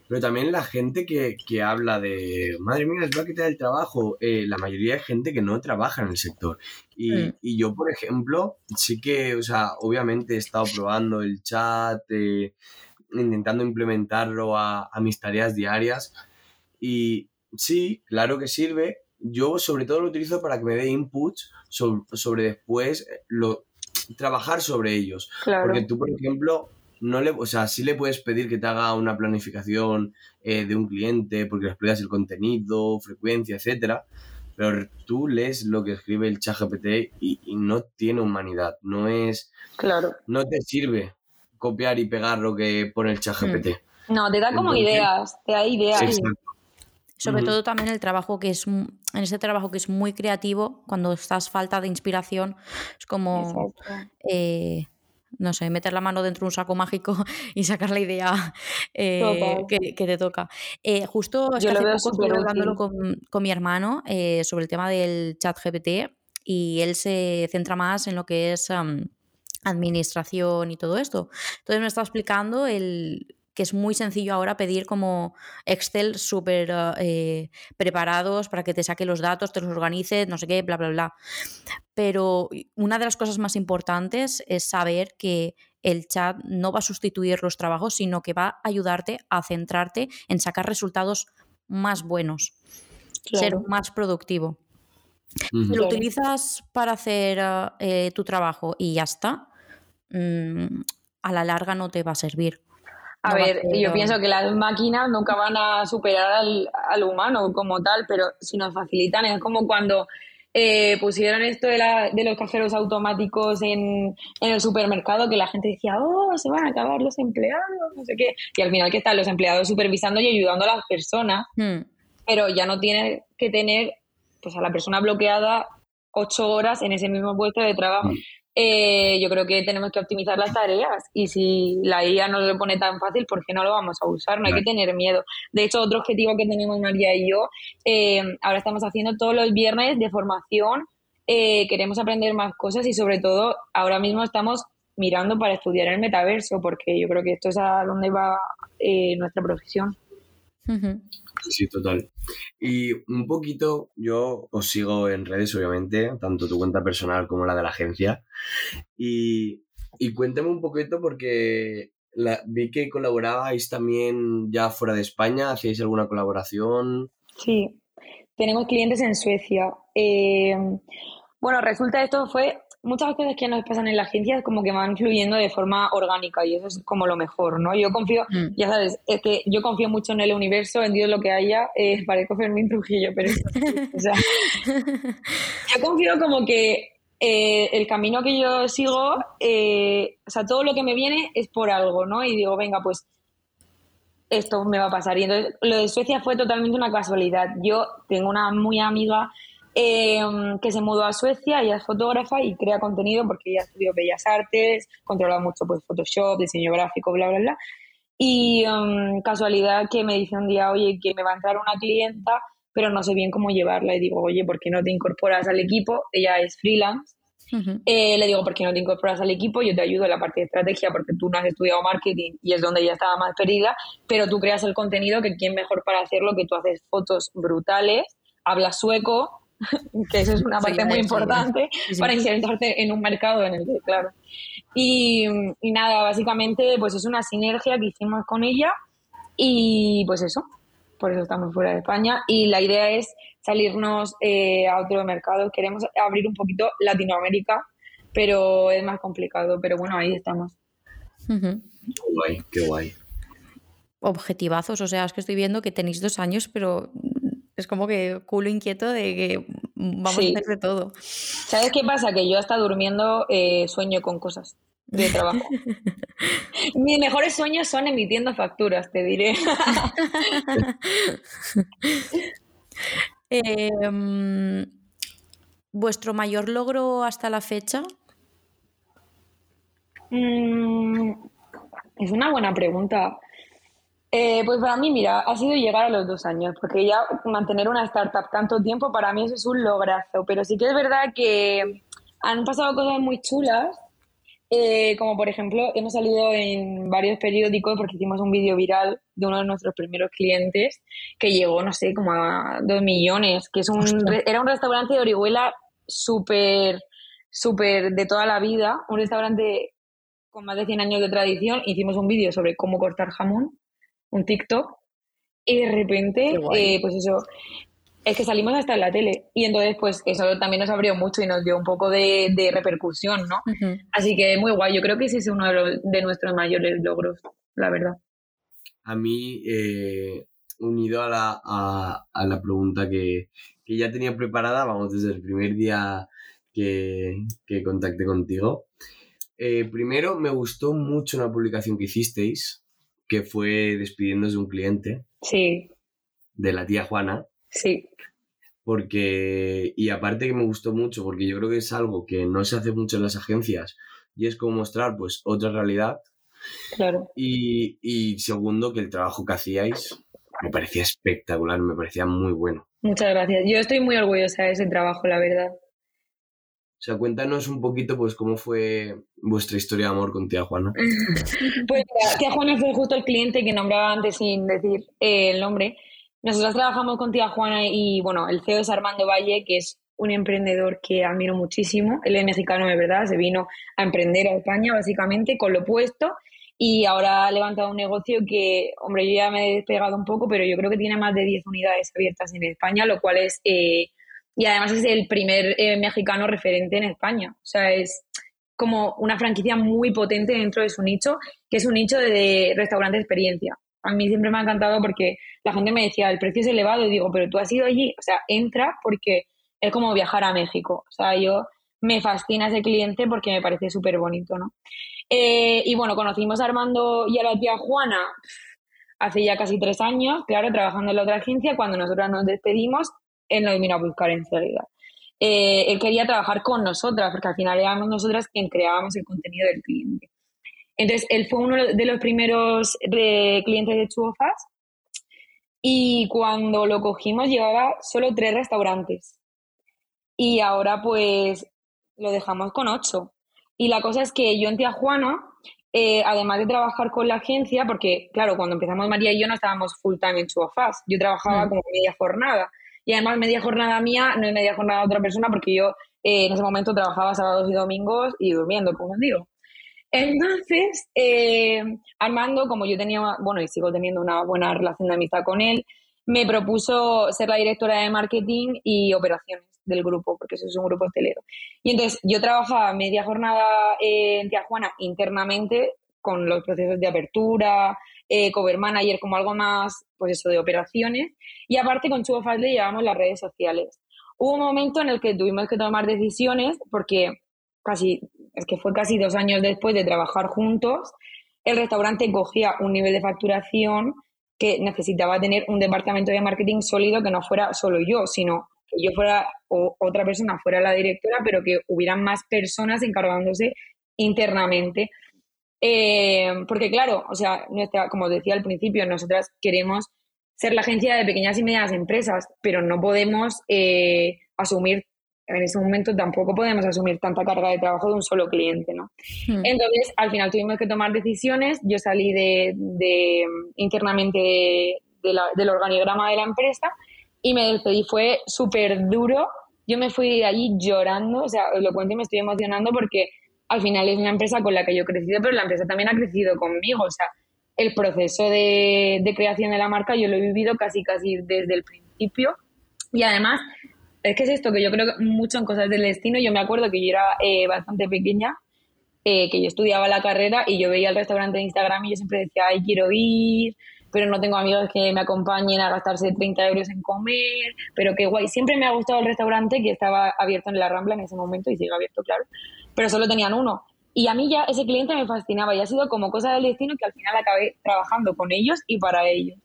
Pero también la gente que, habla de, madre mía, les va a quitar el trabajo, eh, la mayoría de gente que no trabaja en el sector. Mm. Y, yo, por ejemplo, sí que, o sea, obviamente he estado probando el chat, eh, intentando implementarlo a, mis tareas diarias. Y sí, claro que sirve. Yo sobre todo lo utilizo para que me dé inputs sobre, sobre después lo, trabajar sobre ellos. Porque tú, por ejemplo, no le, o sea, sí le puedes pedir que te haga una planificación eh, de un cliente porque le explicas el contenido, frecuencia, etcétera, pero tú lees lo que escribe el chat GPT y, no tiene humanidad, no es... Claro. No te sirve copiar y pegar lo que pone el chat GPT. Hmm. No, te da como ideas, te da ideas. Sobre todo también el trabajo que es, en ese trabajo que es muy creativo, cuando estás falta de inspiración, es como, eh, no sé, meter la mano dentro de un saco mágico [LAUGHS] y sacar la idea eh, que, te toca. Eh, justo Yo hace poco estuve hablándolo con, con, mi hermano sobre el tema del chat GPT y él se centra más en lo que es... administración y todo esto. Entonces me está explicando el que es muy sencillo ahora pedir como Excel súper eh, preparados para que te saque los datos, te los organice, no sé qué, bla, bla, bla. Pero una de las cosas más importantes es saber que el chat no va a sustituir los trabajos, sino que va a ayudarte a centrarte en sacar resultados más buenos, ser más productivo. Si lo utilizas para hacer eh, tu trabajo y ya está, mm, a la larga no te va a servir. A ver, yo pienso que las máquinas nunca van a superar al, humano como tal, pero si nos facilitan, es como cuando eh, pusieron esto de, la, de, los cajeros automáticos en, el supermercado, que la gente decía, oh, se van a acabar los empleados, no sé qué. Y al final que están los empleados supervisando y ayudando a las personas, hmm. pero ya no tiene que tener pues a la persona bloqueada ocho horas en ese mismo puesto de trabajo. Eh, yo creo que tenemos que optimizar las tareas y si la IA no lo pone tan fácil, ¿por qué no lo vamos a usar? No hay que tener miedo. De hecho, otro objetivo que tenemos María y yo, eh, ahora estamos haciendo todos los viernes de formación, eh, queremos aprender más cosas y sobre todo ahora mismo estamos mirando para estudiar el metaverso porque yo creo que esto es a donde va nuestra profesión. Sí, total. Y un poquito, yo os sigo en redes, obviamente, tanto tu cuenta personal como la de la agencia. Y, cuéntame un poquito porque vi que colaborabais también ya fuera de España, ¿hacíais alguna colaboración? Sí, tenemos clientes en Suecia. Eh, bueno, resulta esto fue muchas cosas que nos pasan en la agencia como que van fluyendo de forma orgánica y eso es como lo mejor, ¿no? Yo confío, mm. ya sabes, es que yo confío mucho en el universo, en Dios lo que haya, eh, [LAUGHS] parezco Fermín Trujillo, pero o sea, [LAUGHS] yo confío como que eh, el camino que yo sigo, eh, o sea, todo lo que me viene es por algo, ¿no? Y digo, venga, pues esto me va a pasar. Y entonces lo de Suecia fue totalmente una casualidad. Yo tengo una muy amiga Em, que se mudó a Suecia, ella es fotógrafa y crea contenido porque ella estudió Bellas Artes, controla mucho pues Photoshop, diseño gráfico, bla, bla, bla. Y em, casualidad que me dice un día, oye, que me va a entrar una clienta, pero no sé bien cómo llevarla. Y digo, oye, ¿por qué no te incorporas al equipo? Ella es freelance. Eh, le digo, ¿por qué no te incorporas al equipo? Yo te ayudo en la parte de estrategia porque tú no has estudiado marketing y es donde ella estaba más perdida, pero tú creas el contenido que quién mejor para hacerlo, que tú haces fotos brutales, hablas sueco, [LAUGHS] que eso es una parte muy importante para insertarte en un mercado en el que, claro. Y, nada, básicamente, pues es una sinergia que hicimos con ella y pues eso, por eso estamos fuera de España y la idea es salirnos eh, a otro mercado. Queremos abrir un poquito Latinoamérica, pero es más complicado, pero bueno, ahí estamos. Qué guay, qué guay. Objetivazos, o sea, es que estoy viendo que tenéis dos años, pero es como que culo inquieto de que vamos a hacer de todo. ¿Sabes qué pasa? Que yo hasta durmiendo eh, sueño con cosas de trabajo. [LAUGHS] Mis mejores sueños son emitiendo facturas, te diré. [LAUGHS] Em, ¿Vuestro mayor logro hasta la fecha? Mm, es una buena pregunta. Eh, pues para mí, mira, ha sido llegar a los dos años, porque ya mantener una startup tanto tiempo para mí eso es un lograzo, pero sí que es verdad que han pasado cosas muy chulas, eh, como por ejemplo hemos salido en varios periódicos porque hicimos un vídeo viral de uno de nuestros primeros clientes que llegó, no sé, como a dos millones, que es un, era un restaurante de Orihuela súper, súper de toda la vida, un restaurante con más de 100 años de tradición, hicimos un vídeo sobre cómo cortar jamón un TikTok y de repente, eh, pues eso, es que salimos hasta en la tele y entonces pues eso también nos abrió mucho y nos dio un poco de, repercusión, ¿no? Así que muy guay, yo creo que ese es uno de, nuestros mayores logros, la verdad. A mí, eh, unido a la, a, la pregunta que, ya tenía preparada, vamos, desde el primer día que, contacté contigo. Eh, primero, me gustó mucho una publicación que hicisteis que fue despidiéndose de un cliente. Sí. De la tía Juana. Sí. Porque, y aparte que me gustó mucho, porque yo creo que es algo que no se hace mucho en las agencias y es como mostrar pues otra realidad. Claro. Y, y segundo, que el trabajo que hacíais me parecía espectacular, me parecía muy bueno. Muchas gracias. Yo estoy muy orgullosa de ese trabajo, la verdad. O sea, cuéntanos un poquito, pues, cómo fue vuestra historia de amor con tía Juana. [LAUGHS] pues tía Juana fue justo el cliente que nombraba antes sin decir eh, el nombre. Nosotros trabajamos con tía Juana y, bueno, el CEO es Armando Valle, que es un emprendedor que admiro muchísimo. Él es mexicano, de verdad, se vino a emprender a España, básicamente, con lo puesto. y ahora ha levantado un negocio que, hombre, yo ya me he despegado un poco, pero yo creo que tiene más de 10 unidades abiertas en España, lo cual es, eh, y además es el primer eh, mexicano referente en España. O sea, es como una franquicia muy potente dentro de su nicho, que es un nicho de restaurante de experiencia. A mí siempre me ha encantado porque la gente me decía, el precio es elevado, y digo, pero tú has ido allí, o sea, entra porque es como viajar a México. O sea, yo me fascina ese cliente porque me parece súper bonito, ¿no? Eh, y bueno, conocimos a Armando y a la tía Juana hace ya casi tres años, claro, trabajando en la otra agencia. Cuando nosotras nos despedimos, él nos vino a buscar enseguida. Eh, él quería trabajar con nosotras, porque al final éramos nosotras quien creábamos el contenido del cliente. Entonces, él fue uno de los primeros eh, clientes de Chuofas y cuando lo cogimos llevaba solo tres restaurantes. Y ahora pues lo dejamos con ocho. Y la cosa es que yo en Tijuana, eh, además de trabajar con la agencia, porque claro, cuando empezamos María y yo no estábamos full time en Chuofas, yo trabajaba mm. como media jornada. Y además media jornada mía no es media jornada de otra persona porque yo eh, en ese momento trabajaba sábados y domingos y durmiendo, como os digo. Entonces, eh, Armando, como yo tenía, bueno, y sigo teniendo una buena relación de amistad con él, me propuso ser la directora de marketing y operaciones del grupo, porque eso es un grupo hotelero. Y entonces yo trabajaba media jornada en Tijuana internamente con los procesos de apertura, eh, cover manager como algo más, pues eso, de operaciones. Y aparte con Chubo le llevamos las redes sociales. Hubo un momento en el que tuvimos que tomar decisiones porque casi, es que fue casi dos años después de trabajar juntos, el restaurante cogía un nivel de facturación que necesitaba tener un departamento de marketing sólido que no fuera solo yo, sino que yo fuera o otra persona fuera la directora, pero que hubieran más personas encargándose internamente. Eh, porque claro, o sea, nuestra, como decía al principio, nosotras queremos ser la agencia de pequeñas y medianas empresas, pero no podemos eh, asumir, en ese momento tampoco podemos asumir tanta carga de trabajo de un solo cliente, ¿no? Hmm. Entonces, al final tuvimos que tomar decisiones, yo salí de, de internamente del organigrama de la empresa y me despedí, fue súper duro, yo me fui de allí llorando, o sea, os lo cuento y me estoy emocionando porque al final es una empresa con la que yo he crecido, pero la empresa también ha crecido conmigo. O sea, el proceso de, creación de la marca yo lo he vivido casi, casi desde el principio. Y además, es que es esto, que yo creo mucho en cosas del destino. Yo me acuerdo que yo era eh, bastante pequeña, eh, que yo estudiaba la carrera y yo veía el restaurante de Instagram y yo siempre decía, ay, quiero ir, pero no tengo amigos que me acompañen a gastarse 30 euros en comer, pero qué guay. Siempre me ha gustado el restaurante que estaba abierto en la Rambla en ese momento y sigue abierto, claro pero solo tenían uno. Y a mí ya ese cliente me fascinaba y ha sido como cosa del destino que al final acabé trabajando con ellos y para ellos.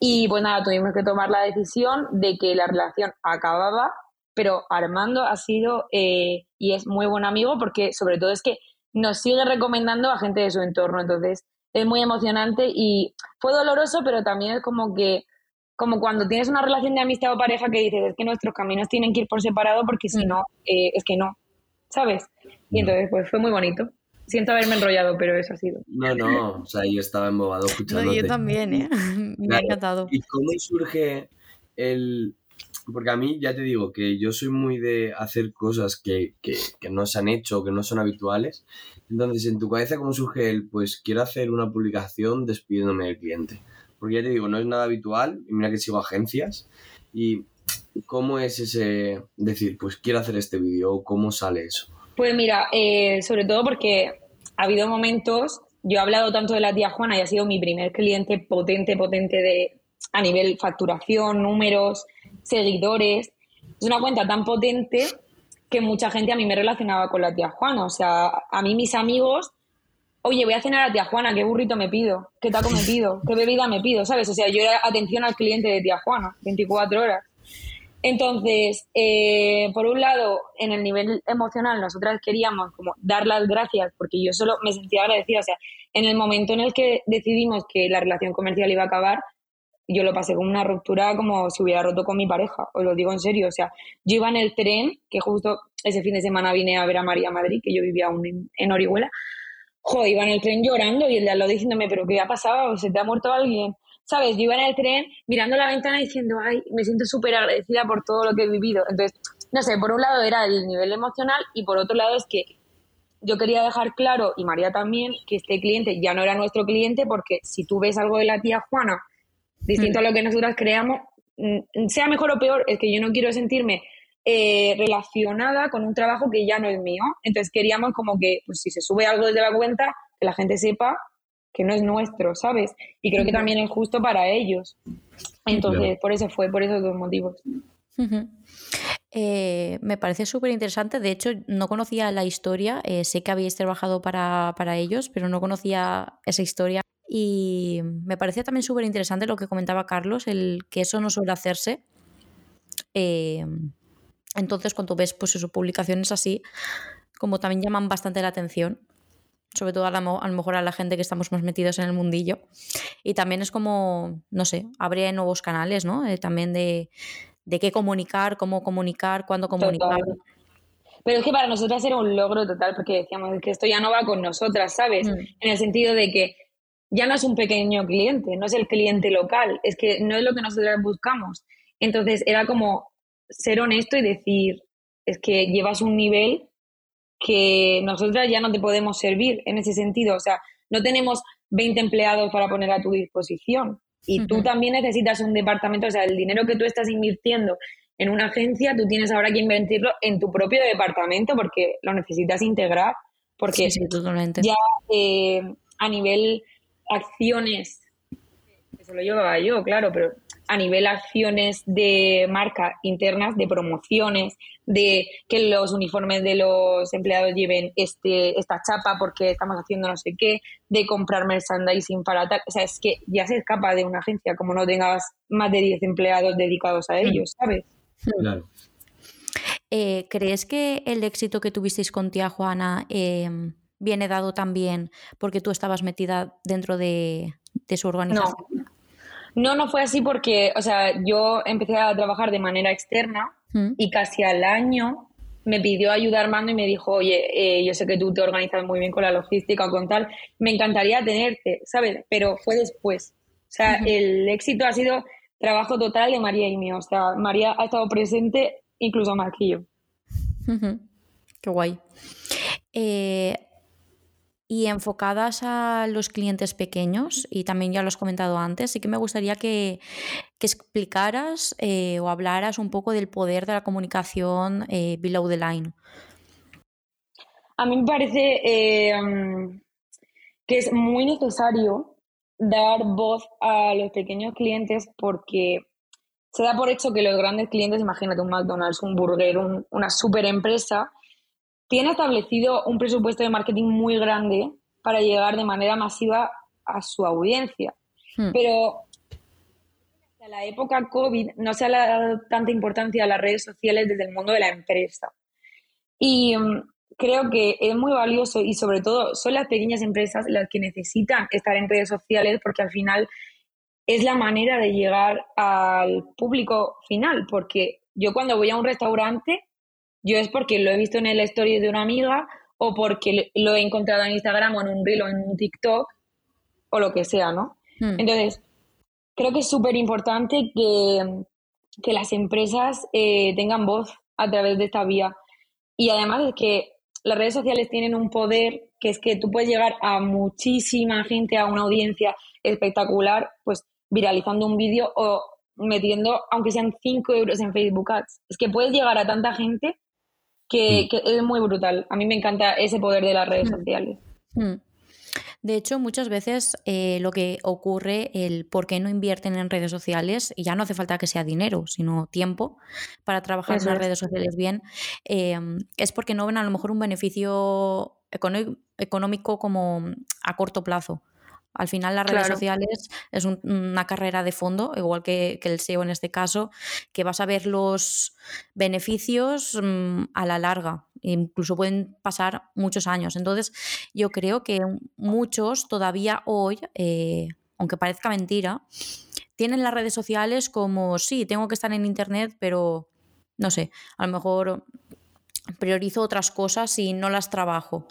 Y pues nada, tuvimos que tomar la decisión de que la relación acababa, pero Armando ha sido eh, y es muy buen amigo porque sobre todo es que nos sigue recomendando a gente de su entorno. Entonces es muy emocionante y fue doloroso, pero también es como que como cuando tienes una relación de amistad o pareja que dices es que nuestros caminos tienen que ir por separado porque si mm. no, eh, es que no, ¿sabes? Y entonces, pues fue muy bonito. Siento haberme enrollado, pero eso ha sido. No, no, o sea, yo estaba embobado escuchando. No, yo también, ¿eh? [LAUGHS] Me ha encantado. ¿Y cómo surge el...? Porque a mí, ya te digo, que yo soy muy de hacer cosas que, que, que no se han hecho, que no son habituales. Entonces, en tu cabeza, ¿cómo surge el, pues, quiero hacer una publicación despidiéndome del cliente? Porque ya te digo, no es nada habitual, y mira que sigo agencias, y ¿cómo es ese decir, pues quiero hacer este vídeo, cómo sale eso? Pues mira, eh, sobre todo porque ha habido momentos, yo he hablado tanto de la tía Juana y ha sido mi primer cliente potente, potente de, a nivel facturación, números, seguidores. Es una cuenta tan potente que mucha gente a mí me relacionaba con la tía Juana. O sea, a mí mis amigos, oye, voy a cenar a tía Juana, ¿qué burrito me pido? ¿Qué taco me pido? ¿Qué bebida me pido? ¿Sabes? O sea, yo era atención al cliente de tía Juana, 24 horas. Entonces, eh, por un lado, en el nivel emocional, nosotras queríamos como dar las gracias porque yo solo me sentía agradecida. O sea, en el momento en el que decidimos que la relación comercial iba a acabar, yo lo pasé como una ruptura como si hubiera roto con mi pareja, os lo digo en serio. O sea, yo iba en el tren, que justo ese fin de semana vine a ver a María Madrid, que yo vivía aún en, Orihuela. Joder, iba en el tren llorando y el de al lado diciéndome, ¿pero qué ha pasado? ¿Se te ha muerto alguien? ¿Sabes? Yo iba en el tren mirando la ventana diciendo, ay, me siento súper agradecida por todo lo que he vivido. Entonces, no sé, por un lado era el nivel emocional y por otro lado es que yo quería dejar claro, y María también, que este cliente ya no era nuestro cliente porque si tú ves algo de la tía Juana distinto a lo que nosotras creamos, mm, sea mejor o peor, es que yo no quiero sentirme eh, relacionada con un trabajo que ya no es mío. Entonces queríamos como que, pues si se sube algo desde la cuenta, que la gente sepa que no es nuestro, ¿sabes? Y creo que también es justo para ellos. Entonces, por eso fue, por esos dos motivos. Eh, me parece súper interesante. De hecho, no conocía la historia. Eh, sé que habéis trabajado para, para, ellos, pero no conocía esa historia. Y me parecía también súper interesante lo que comentaba Carlos, el que eso no suele hacerse. Eh, entonces, cuando ves pues eso, publicaciones así, como también llaman bastante la atención, sobre todo a, lo mejor a la gente que estamos más metidos en el mundillo. Y también es como, no sé, abre nuevos canales, ¿no? Eh, también de, de, qué comunicar, cómo comunicar, cuándo comunicar. Pero es que para nosotras era un logro total, porque decíamos que esto ya no va con nosotras, ¿sabes? Mm. En el sentido de que ya no es un pequeño cliente, no es el cliente local, es que no es lo que nosotras buscamos. Entonces era como ser honesto y decir, es que llevas un nivel que nosotras ya no te podemos servir en ese sentido. O sea, no tenemos 20 empleados para poner a tu disposición. Y tú también necesitas un departamento, o sea, el dinero que tú estás invirtiendo en una agencia, tú tienes ahora que invertirlo en tu propio departamento porque lo necesitas integrar. Porque ya eh, a nivel acciones, eso lo llevaba yo, claro, pero a nivel acciones de marca internas, de promociones, de que los uniformes de los empleados lleven este, esta chapa porque estamos haciendo no sé qué, de comprar merchandising para tal. O sea, es que ya se escapa de una agencia como no tengas más de 10 empleados dedicados a ellos, ¿sabes? Claro. Eh, ¿Crees que el éxito que tuvisteis con tía Juana em, viene dado también porque tú estabas metida dentro de, su organización? No, no fue así porque, o sea, yo empecé a trabajar de manera externa mm. y casi al año me pidió ayudar Mando y me dijo, oye, eh, yo sé que tú te organizas muy bien con la logística o con tal, me encantaría tenerte, ¿sabes? Pero fue después. O sea, el éxito ha sido trabajo total de María y mío. O sea, María ha estado presente incluso más que yo. Qué guay. Eh, y enfocadas a los clientes pequeños, y también ya lo has comentado antes, sí que me gustaría que, explicaras eh, o hablaras un poco del poder de la comunicación eh, below the line. A mí me parece eh, que es muy necesario dar voz a los pequeños clientes porque se da por hecho que los grandes clientes, imagínate un McDonald's, un burger, una super empresa, tiene establecido un presupuesto de marketing muy grande para llegar de manera masiva a su audiencia. Hmm. Pero en la época COVID no se ha dado tanta importancia a las redes sociales desde el mundo de la empresa. Y mm, creo que es muy valioso y sobre todo son las pequeñas empresas las que necesitan estar en redes sociales porque al final es la manera de llegar al público final. Porque yo cuando voy a un restaurante yo es porque lo he visto en el story de una amiga o porque lo he encontrado en Instagram o en un reel o en un TikTok o lo que sea, ¿no? Hmm. Entonces, creo que es súper importante que, que, las empresas eh, tengan voz a través de esta vía. Y además es que las redes sociales tienen un poder que es que tú puedes llegar a muchísima gente, a una audiencia espectacular, pues viralizando un vídeo o metiendo, aunque sean 5 euros en Facebook Ads. Es que puedes llegar a tanta gente Mm. que, es muy brutal. A mí me encanta ese poder de las redes mm. sociales. Mm. De hecho, muchas veces eh, lo que ocurre, el por qué no invierten en redes sociales, y ya no hace falta que sea dinero, sino tiempo para trabajar en las redes sociales bien, em, es porque no ven a lo mejor un beneficio económico como a corto plazo. Al final las redes sociales es una carrera de fondo, igual que, el SEO en este caso, que vas a ver los beneficios mm, a la larga. Incluso pueden pasar muchos años. Entonces, yo creo que muchos todavía hoy, eh, aunque parezca mentira, tienen las redes sociales como, sí, tengo que estar en Internet, pero no sé, a lo mejor priorizo otras cosas y no las trabajo.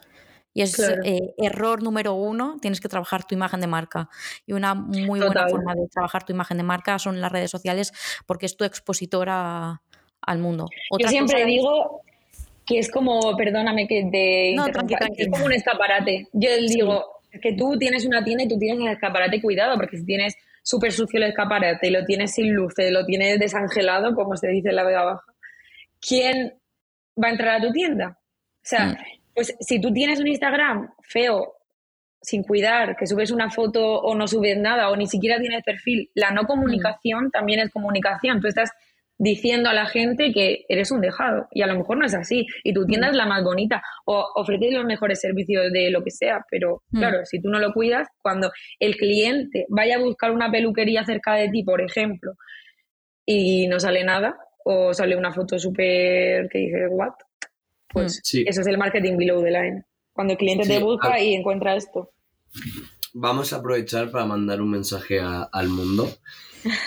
Y es eh, error número uno, tienes que trabajar tu imagen de marca. Y una muy buena forma de trabajar tu imagen de marca son las redes sociales porque es tu expositora al mundo. Yo siempre digo, que es como, perdóname que te No, tranqui, es como un escaparate. Yo digo, que tú tienes una tienda y tú tienes el escaparate, cuidado, porque si tienes súper sucio el escaparate y lo tienes sin luces, lo tienes desangelado, como se dice en la Vega Baja, ¿quién va a entrar a tu tienda? O sea, Mm. Pues si tú tienes un Instagram feo, sin cuidar, que subes una foto o no subes nada, o ni siquiera tienes perfil, la no comunicación también es comunicación. Tú estás diciendo a la gente que eres un dejado y a lo mejor no es así y tu tienda es la más bonita o ofreces los mejores servicios de lo que sea, pero Mm. claro, si tú no lo cuidas, cuando el cliente vaya a buscar una peluquería cerca de ti, por ejemplo, y no sale nada o sale una foto súper que dices, what? Pues Sí. eso es el marketing below the line. Cuando el cliente Sí, te busca y encuentra esto. Vamos a aprovechar para mandar un mensaje a- al mundo.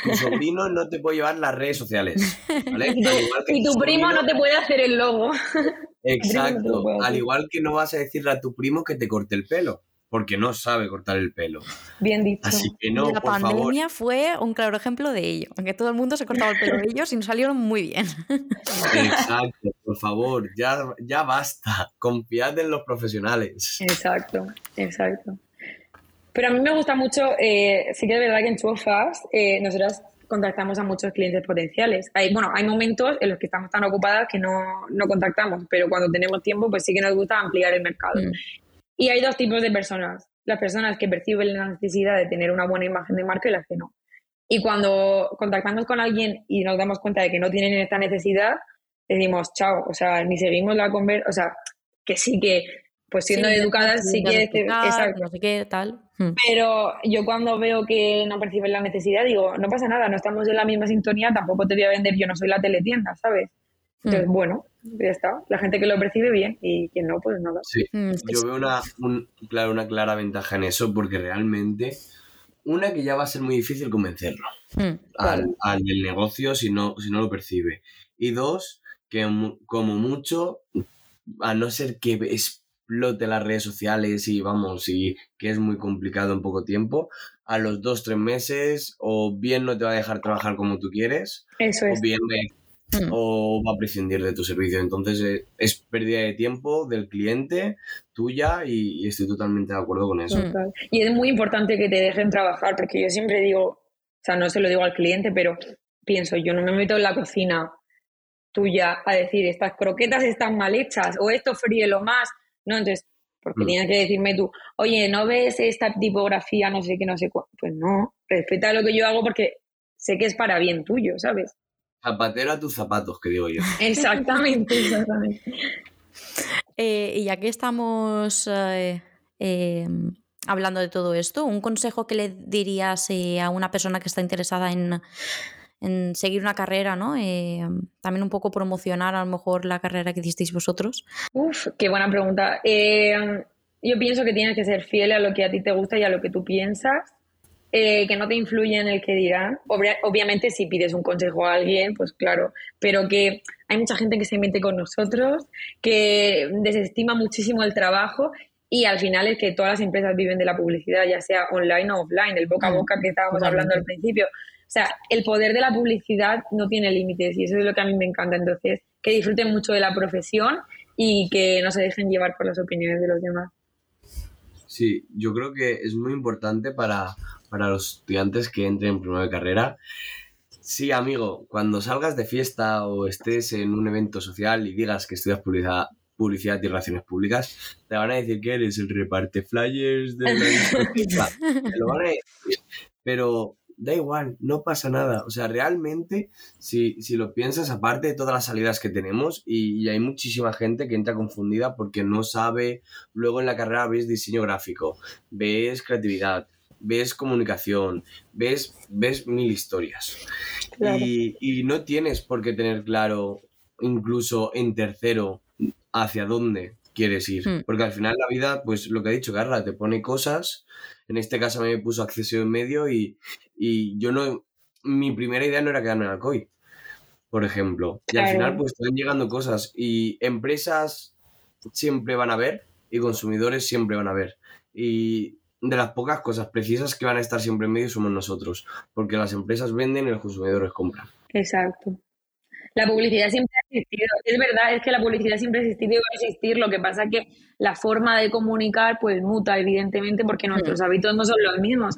Tu sobrino no te puede llevar las redes sociales. ¿vale? [LAUGHS] Y tu, y primo sobrino- no te puede hacer el logo. [LAUGHS] Exacto. Al igual que no vas a decirle a tu primo que te corte el pelo, porque no sabe cortar el pelo. Bien dicho. Así que no, la por favor. pandemia fue un claro ejemplo de ello, aunque todo el mundo se cortaba el pelo de ellos y nos salieron muy bien. Exacto, por favor, ya, ya basta. Confiad en los profesionales. Exacto, exacto. Pero a mí me gusta mucho, eh, sí que es verdad que en Two Us, eh, nosotras contactamos a muchos clientes potenciales. Hay, bueno, hay momentos en los que estamos tan ocupadas que no, no contactamos, pero cuando tenemos tiempo, pues sí que nos gusta ampliar el mercado. Mm. Y hay dos tipos de personas. Las personas que perciben la necesidad de tener una buena imagen de marca y las que no. Y cuando contactamos con alguien y nos damos cuenta de que no tienen esta necesidad, decimos chao, o sea, ni seguimos la conversación, o sea, que sí que, pues siendo Sí, educadas, sí que... explicar, exacto. No sé qué, tal. Mm. Pero yo cuando veo que no perciben la necesidad, digo, no pasa nada, no estamos en la misma sintonía, tampoco te voy a vender, yo no soy la teletienda, ¿sabes? Entonces, Mm. bueno, ya está. La gente que lo percibe bien y quien no, pues nada. Sí. Mm, Yo veo una, un- claro, una clara ventaja en eso, porque realmente, una que ya va a ser muy difícil convencerlo Mm. al, al del negocio si no, si no lo percibe. Y dos, que como mucho, a no ser que explote las redes sociales y vamos, y que es muy complicado en poco tiempo, a los dos, tres meses, o bien no te va a dejar trabajar como tú quieres, Eso o es. bien ve- Mm. o va a prescindir de tu servicio. Entonces eh, es pérdida de tiempo del cliente, tuya, y, y estoy totalmente de acuerdo con eso. Total. Y es muy importante que te dejen trabajar, porque yo siempre digo, o sea, no se lo digo al cliente, pero pienso, yo no me meto en la cocina tuya a decir, estas croquetas están mal hechas, o esto fríelo más. No, entonces, porque Mm. tienes que decirme tú, oye, ¿no ves esta tipografía, no sé qué, no sé cuál? Pues no, respeta lo que yo hago porque sé que es para bien tuyo, ¿sabes? Zapatero a tus zapatos, que digo yo. [LAUGHS] Exactamente, exactamente. Eh, y ya que estamos eh, eh, hablando de todo esto, un consejo que le dirías eh, a una persona que está interesada en, en seguir una carrera, ¿no? Eh, también un poco promocionar a lo mejor la carrera que hicisteis vosotros. Uf, qué buena pregunta. Eh, yo pienso que tienes que ser fiel a lo que a ti te gusta y a lo que tú piensas, eh, que no te influye en el que dirán. Obvia- obviamente, si pides un consejo a alguien, pues claro, pero que hay mucha gente que se mete con nosotros, que desestima muchísimo el trabajo y al final es que todas las empresas viven de la publicidad, ya sea online o offline, el boca a Mm, boca que estábamos hablando al principio. O sea, el poder de la publicidad no tiene límites y eso es lo que a mí me encanta. Entonces, que disfruten mucho de la profesión y que no se dejen llevar por las opiniones de los demás. Sí, yo creo que es muy importante para, para los estudiantes que entren en primera de carrera. Sí, amigo, cuando salgas de fiesta o estés en un evento social y digas que estudias publicidad, publicidad y relaciones públicas, te van a decir que eres el reparte flyers de la. [LAUGHS] Te lo van a decir. Pero da igual, no pasa nada. O sea, realmente, si, si lo piensas, aparte de todas las salidas que tenemos, y, y hay muchísima gente que entra confundida porque no sabe, luego en la carrera ves diseño gráfico, ves creatividad, ves comunicación, ves, ves mil historias. Claro. Y, y no tienes por qué tener claro, incluso en tercero, hacia dónde quieres ir. Hmm. Porque al final la vida, pues lo que ha dicho Carla, te pone cosas. En este caso a mí me puso acceso en medio y, y yo no. Mi primera idea no era quedarme en Alcoy, por ejemplo. Y al final, pues van llegando cosas. Y empresas siempre van a ver y consumidores siempre van a ver. Y de las pocas cosas precisas que van a estar siempre en medio somos nosotros. Porque las empresas venden y los consumidores compran. Exacto. La publicidad siempre ha existido. Es verdad, es que la publicidad siempre ha existido y va a existir. Lo que pasa es que la forma de comunicar pues muta, evidentemente, porque nuestros hábitos no son los mismos.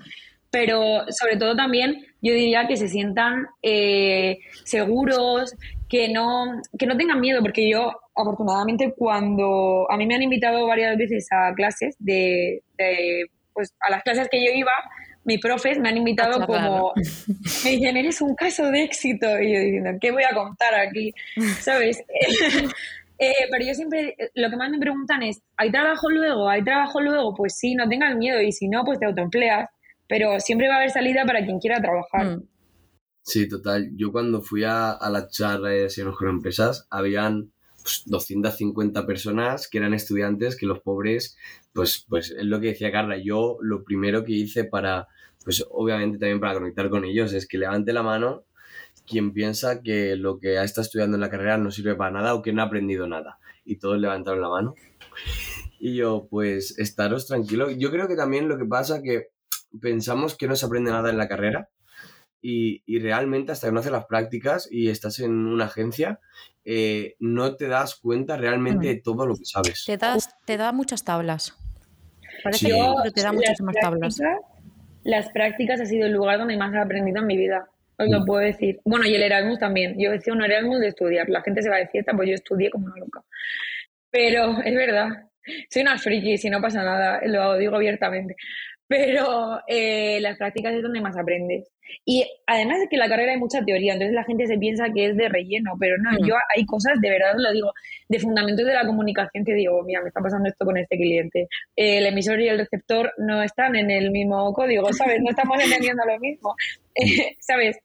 Pero sobre todo también yo diría que se sientan eh, seguros, que no, que no tengan miedo, porque yo afortunadamente cuando a mí me han invitado varias veces a clases de, de pues a las clases que yo iba, mis profes me han invitado como, me dicen, eres un caso de éxito. Y yo diciendo, ¿qué voy a contar aquí? [LAUGHS] ¿Sabes? [LAUGHS] Eh, pero yo siempre, lo que más me preguntan es, ¿hay trabajo luego? ¿Hay trabajo luego? Pues sí, no tengas miedo. Y si no, pues te autoempleas. Pero siempre va a haber salida para quien quiera trabajar. Mm. Sí, total. Yo cuando fui a, la charla de Señor Empresas, habían 250 pues, personas que eran estudiantes, que los pobres, pues, pues es lo que decía Carla, yo lo primero que hice para, pues obviamente también para conectar con ellos, es que levante la mano quien piensa que lo que ha estado estudiando en la carrera no sirve para nada o que no ha aprendido nada. Y todos levantaron la mano. Y yo, pues, estaros tranquilos. Yo creo que también lo que pasa que pensamos que no se aprende nada en la carrera y, y, realmente hasta que no haces las prácticas y estás en una agencia, eh, no te das cuenta realmente de todo lo que sabes. Te, das, te da muchas tablas. Parece que te da muchas más tablas. Las prácticas ha sido el lugar donde más he aprendido en mi vida. Os lo mm. puedo decir. Bueno, y el Erasmus también. Yo decía un Erasmus de estudiar. La gente se va de fiesta, pues yo estudié como una loca. Pero es verdad. Soy una friki, si no pasa nada, lo digo abiertamente [LAUGHS] pero eh, las prácticas es donde más aprendes. Y además de que la carrera hay mucha teoría, entonces la gente se piensa que es de relleno, pero no, yo hay cosas, de verdad lo digo, de fundamentos de la comunicación que digo, mira, me está pasando esto con este cliente. el emisor y el receptor no están en el mismo código, ¿sabes? No estamos entendiendo lo mismo, [LAUGHS] ¿sabes?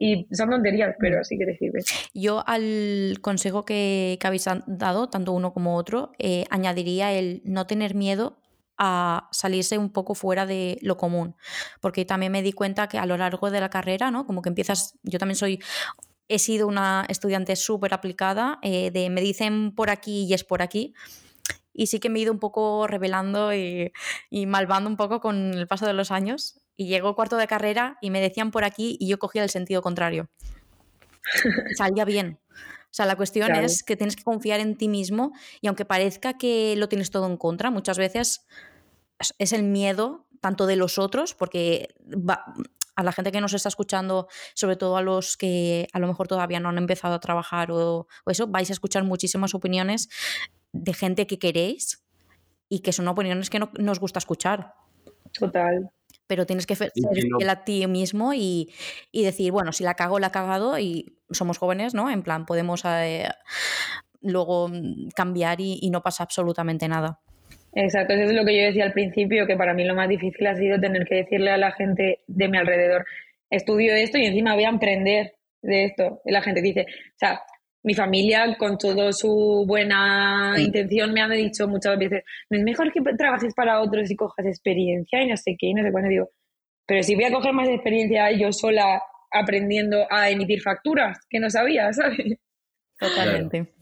Y son tonterías, pero sí que te sirve. Yo al consejo que, que habéis dado, tanto uno como otro, eh, añadiría el no tener miedo a salirse un poco fuera de lo común. Porque también me di cuenta que a lo largo de la carrera, ¿no? Como que empiezas, yo también soy he sido una estudiante súper aplicada, eh, de me dicen por aquí y es por aquí. Y sí que me he ido un poco revelando y, y, malvando un poco con el paso de los años. Y llegó cuarto de carrera y me decían por aquí y yo cogía el sentido contrario. [LAUGHS] Salía bien. O sea, la cuestión es que tienes que confiar en ti mismo y aunque parezca que lo tienes todo en contra, muchas veces es el miedo tanto de los otros, porque a la gente que nos está escuchando, sobre todo a los que a lo mejor todavía no han empezado a trabajar o, eso, vais a escuchar muchísimas opiniones de gente que queréis y que son opiniones que no nos gusta escuchar. Total. Pero tienes que ser fiel a ti mismo y, decir, bueno, si la cago, la he cagado y somos jóvenes, ¿no? En plan, podemos eh, luego cambiar y no pasa absolutamente nada. Exacto, eso es lo que yo decía al principio, que para mí lo más difícil ha sido tener que decirle a la gente de mi alrededor, estudio esto y encima voy a emprender de esto. Y la gente dice, o sea, mi familia con toda su buena intención me ha dicho muchas veces, no es mejor que trabajes para otros y cojas experiencia y no sé qué, y no sé cuándo digo, pero si voy a coger más experiencia yo sola aprendiendo a emitir facturas, que no sabía, [LAUGHS] ¿sabes? Totalmente.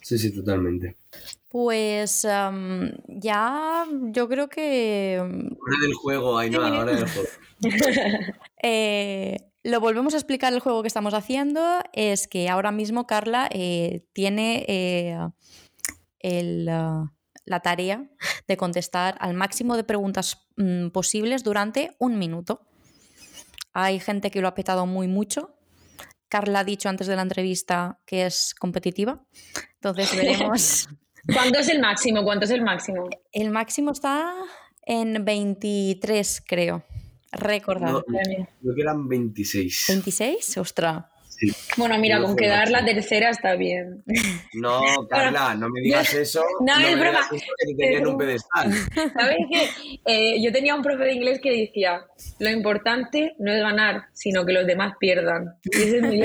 Sí, sí, totalmente. Pues ya yo creo que... Hora del juego, Ainhoa, hora del juego. [LAUGHS] [LAUGHS] eh, lo volvemos a explicar el juego que estamos haciendo. Es que ahora mismo Carla eh, tiene eh, el, ah, la tarea de contestar al máximo de preguntas mm, posibles durante un minuto. Hay gente que lo ha petado muy mucho. Carla ha dicho antes de la entrevista que es competitiva. Entonces [LAUGHS] veremos ¿Cuánto es el máximo? ¿Cuánto es el máximo? El máximo está en 23, creo. Recordad. creo que eran 26. ¿26? Ostras. Bueno, mira, con quedar la tercera está bien. No, [LAUGHS] Carla, no me digas [LAUGHS] eso. No, es broma. que te un pedestal. [LAUGHS] ¿Sabes qué? Eh, yo tenía un profe de inglés que decía, lo importante no es ganar, sino que los demás pierdan. Y ese es mi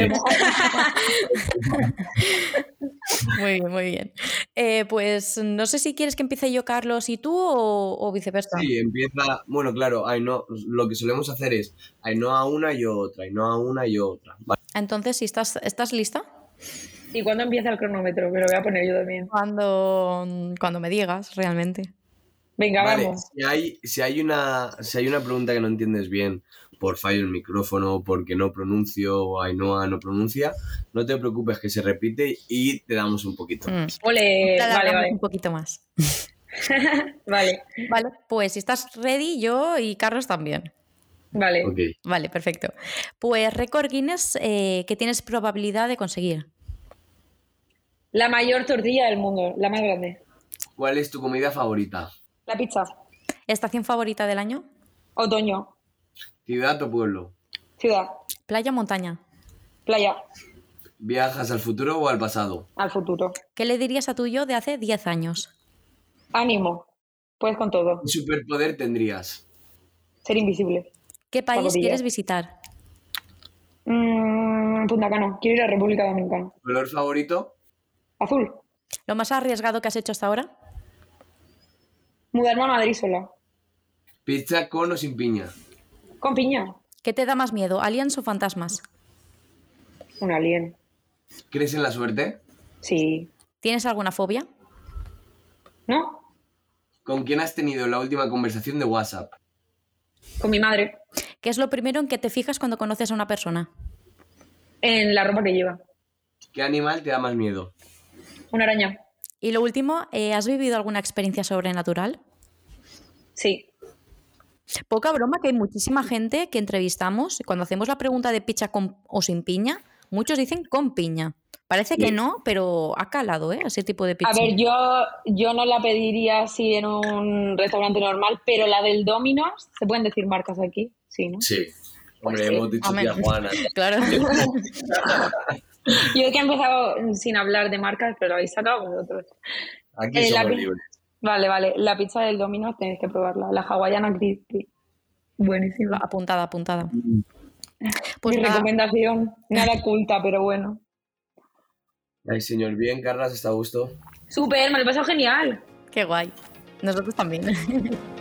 Muy bien, muy bien. Eh, pues no sé si quieres que empiece yo, Carlos, y tú, o, viceversa. Sí, empieza. Bueno, claro, no, lo que solemos hacer es no a una y otra, no a una y otra. Entonces, si estás, ¿estás lista? ¿Y cuándo empieza el cronómetro? Me lo voy a poner yo también. Cuando, cuando me digas, realmente. Venga, vamos. Si hay, si, hay una, si hay una pregunta que no entiendes bien por fallo el micrófono, porque no pronuncio o Ainhoa no pronuncia, no te preocupes que se repite y te damos un poquito. Mm. Ole, Te vale, vale. un poquito más. [LAUGHS] [LAUGHS] vale, Vale, pues si estás ready, yo y Carlos también. Vale. Vale, perfecto. Pues récord Guinness, eh, ¿qué tienes probabilidad de conseguir? La mayor tortilla del mundo, la más grande. ¿Cuál es tu comida favorita? La pizza. ¿Estación favorita del año? Otoño. ¿Ciudad o pueblo? Ciudad. ¿Playa o montaña? Playa. ¿Viajas al futuro o al pasado? Al futuro. ¿Qué le dirías a tu yo de hace 10 años? Ánimo. Puedes con todo. ¿Qué superpoder tendrías? Ser invisible. ¿Qué país quieres visitar? Mm, Punta Cana. Quiero ir a República Dominicana. ¿Color favorito? Azul. ¿Lo más arriesgado que has hecho hasta ahora? Mudarme a Madrid sola. ¿Pizza con o sin piña? Con piña. ¿Qué te da más miedo, aliens o fantasmas? Un alien. ¿Crees en la suerte? Sí. ¿Tienes alguna fobia? ¿No? ¿Con quién has tenido la última conversación de WhatsApp? Con mi madre. ¿Qué es lo primero en que te fijas cuando conoces a una persona? En la ropa que lleva. ¿Qué animal te da más miedo? Una araña. Y lo último, eh, ¿has vivido alguna experiencia sobrenatural? Sí. Poca broma que hay muchísima gente que entrevistamos y cuando hacemos la pregunta de pizza con o sin piña, muchos dicen con piña. Parece que no, pero ha calado, ¿eh? Ese tipo de pizza. A ver, yo, yo no la pediría así en un restaurante normal, pero la del Domino's, ¿se pueden decir marcas aquí? Sí, ¿no? Sí. Hombre, Pues sí. hemos dicho Hombre. tía Juana. [LAUGHS] Claro. [LAUGHS] Yo es que he empezado sin hablar de marcas, pero lo habéis sacado vosotros. Aquí Eh, somos libres. Vale, vale. La pizza del Domino's tenéis que probarla. La hawaiana crispy. Buenísima. apuntada, apuntada. Pues Mi nada, recomendación, nada culta, pero bueno. Ay, señor, bien, Carlas, ¿está a gusto? Súper, me lo he pasado genial. qué guay. Nosotros también. [LAUGHS]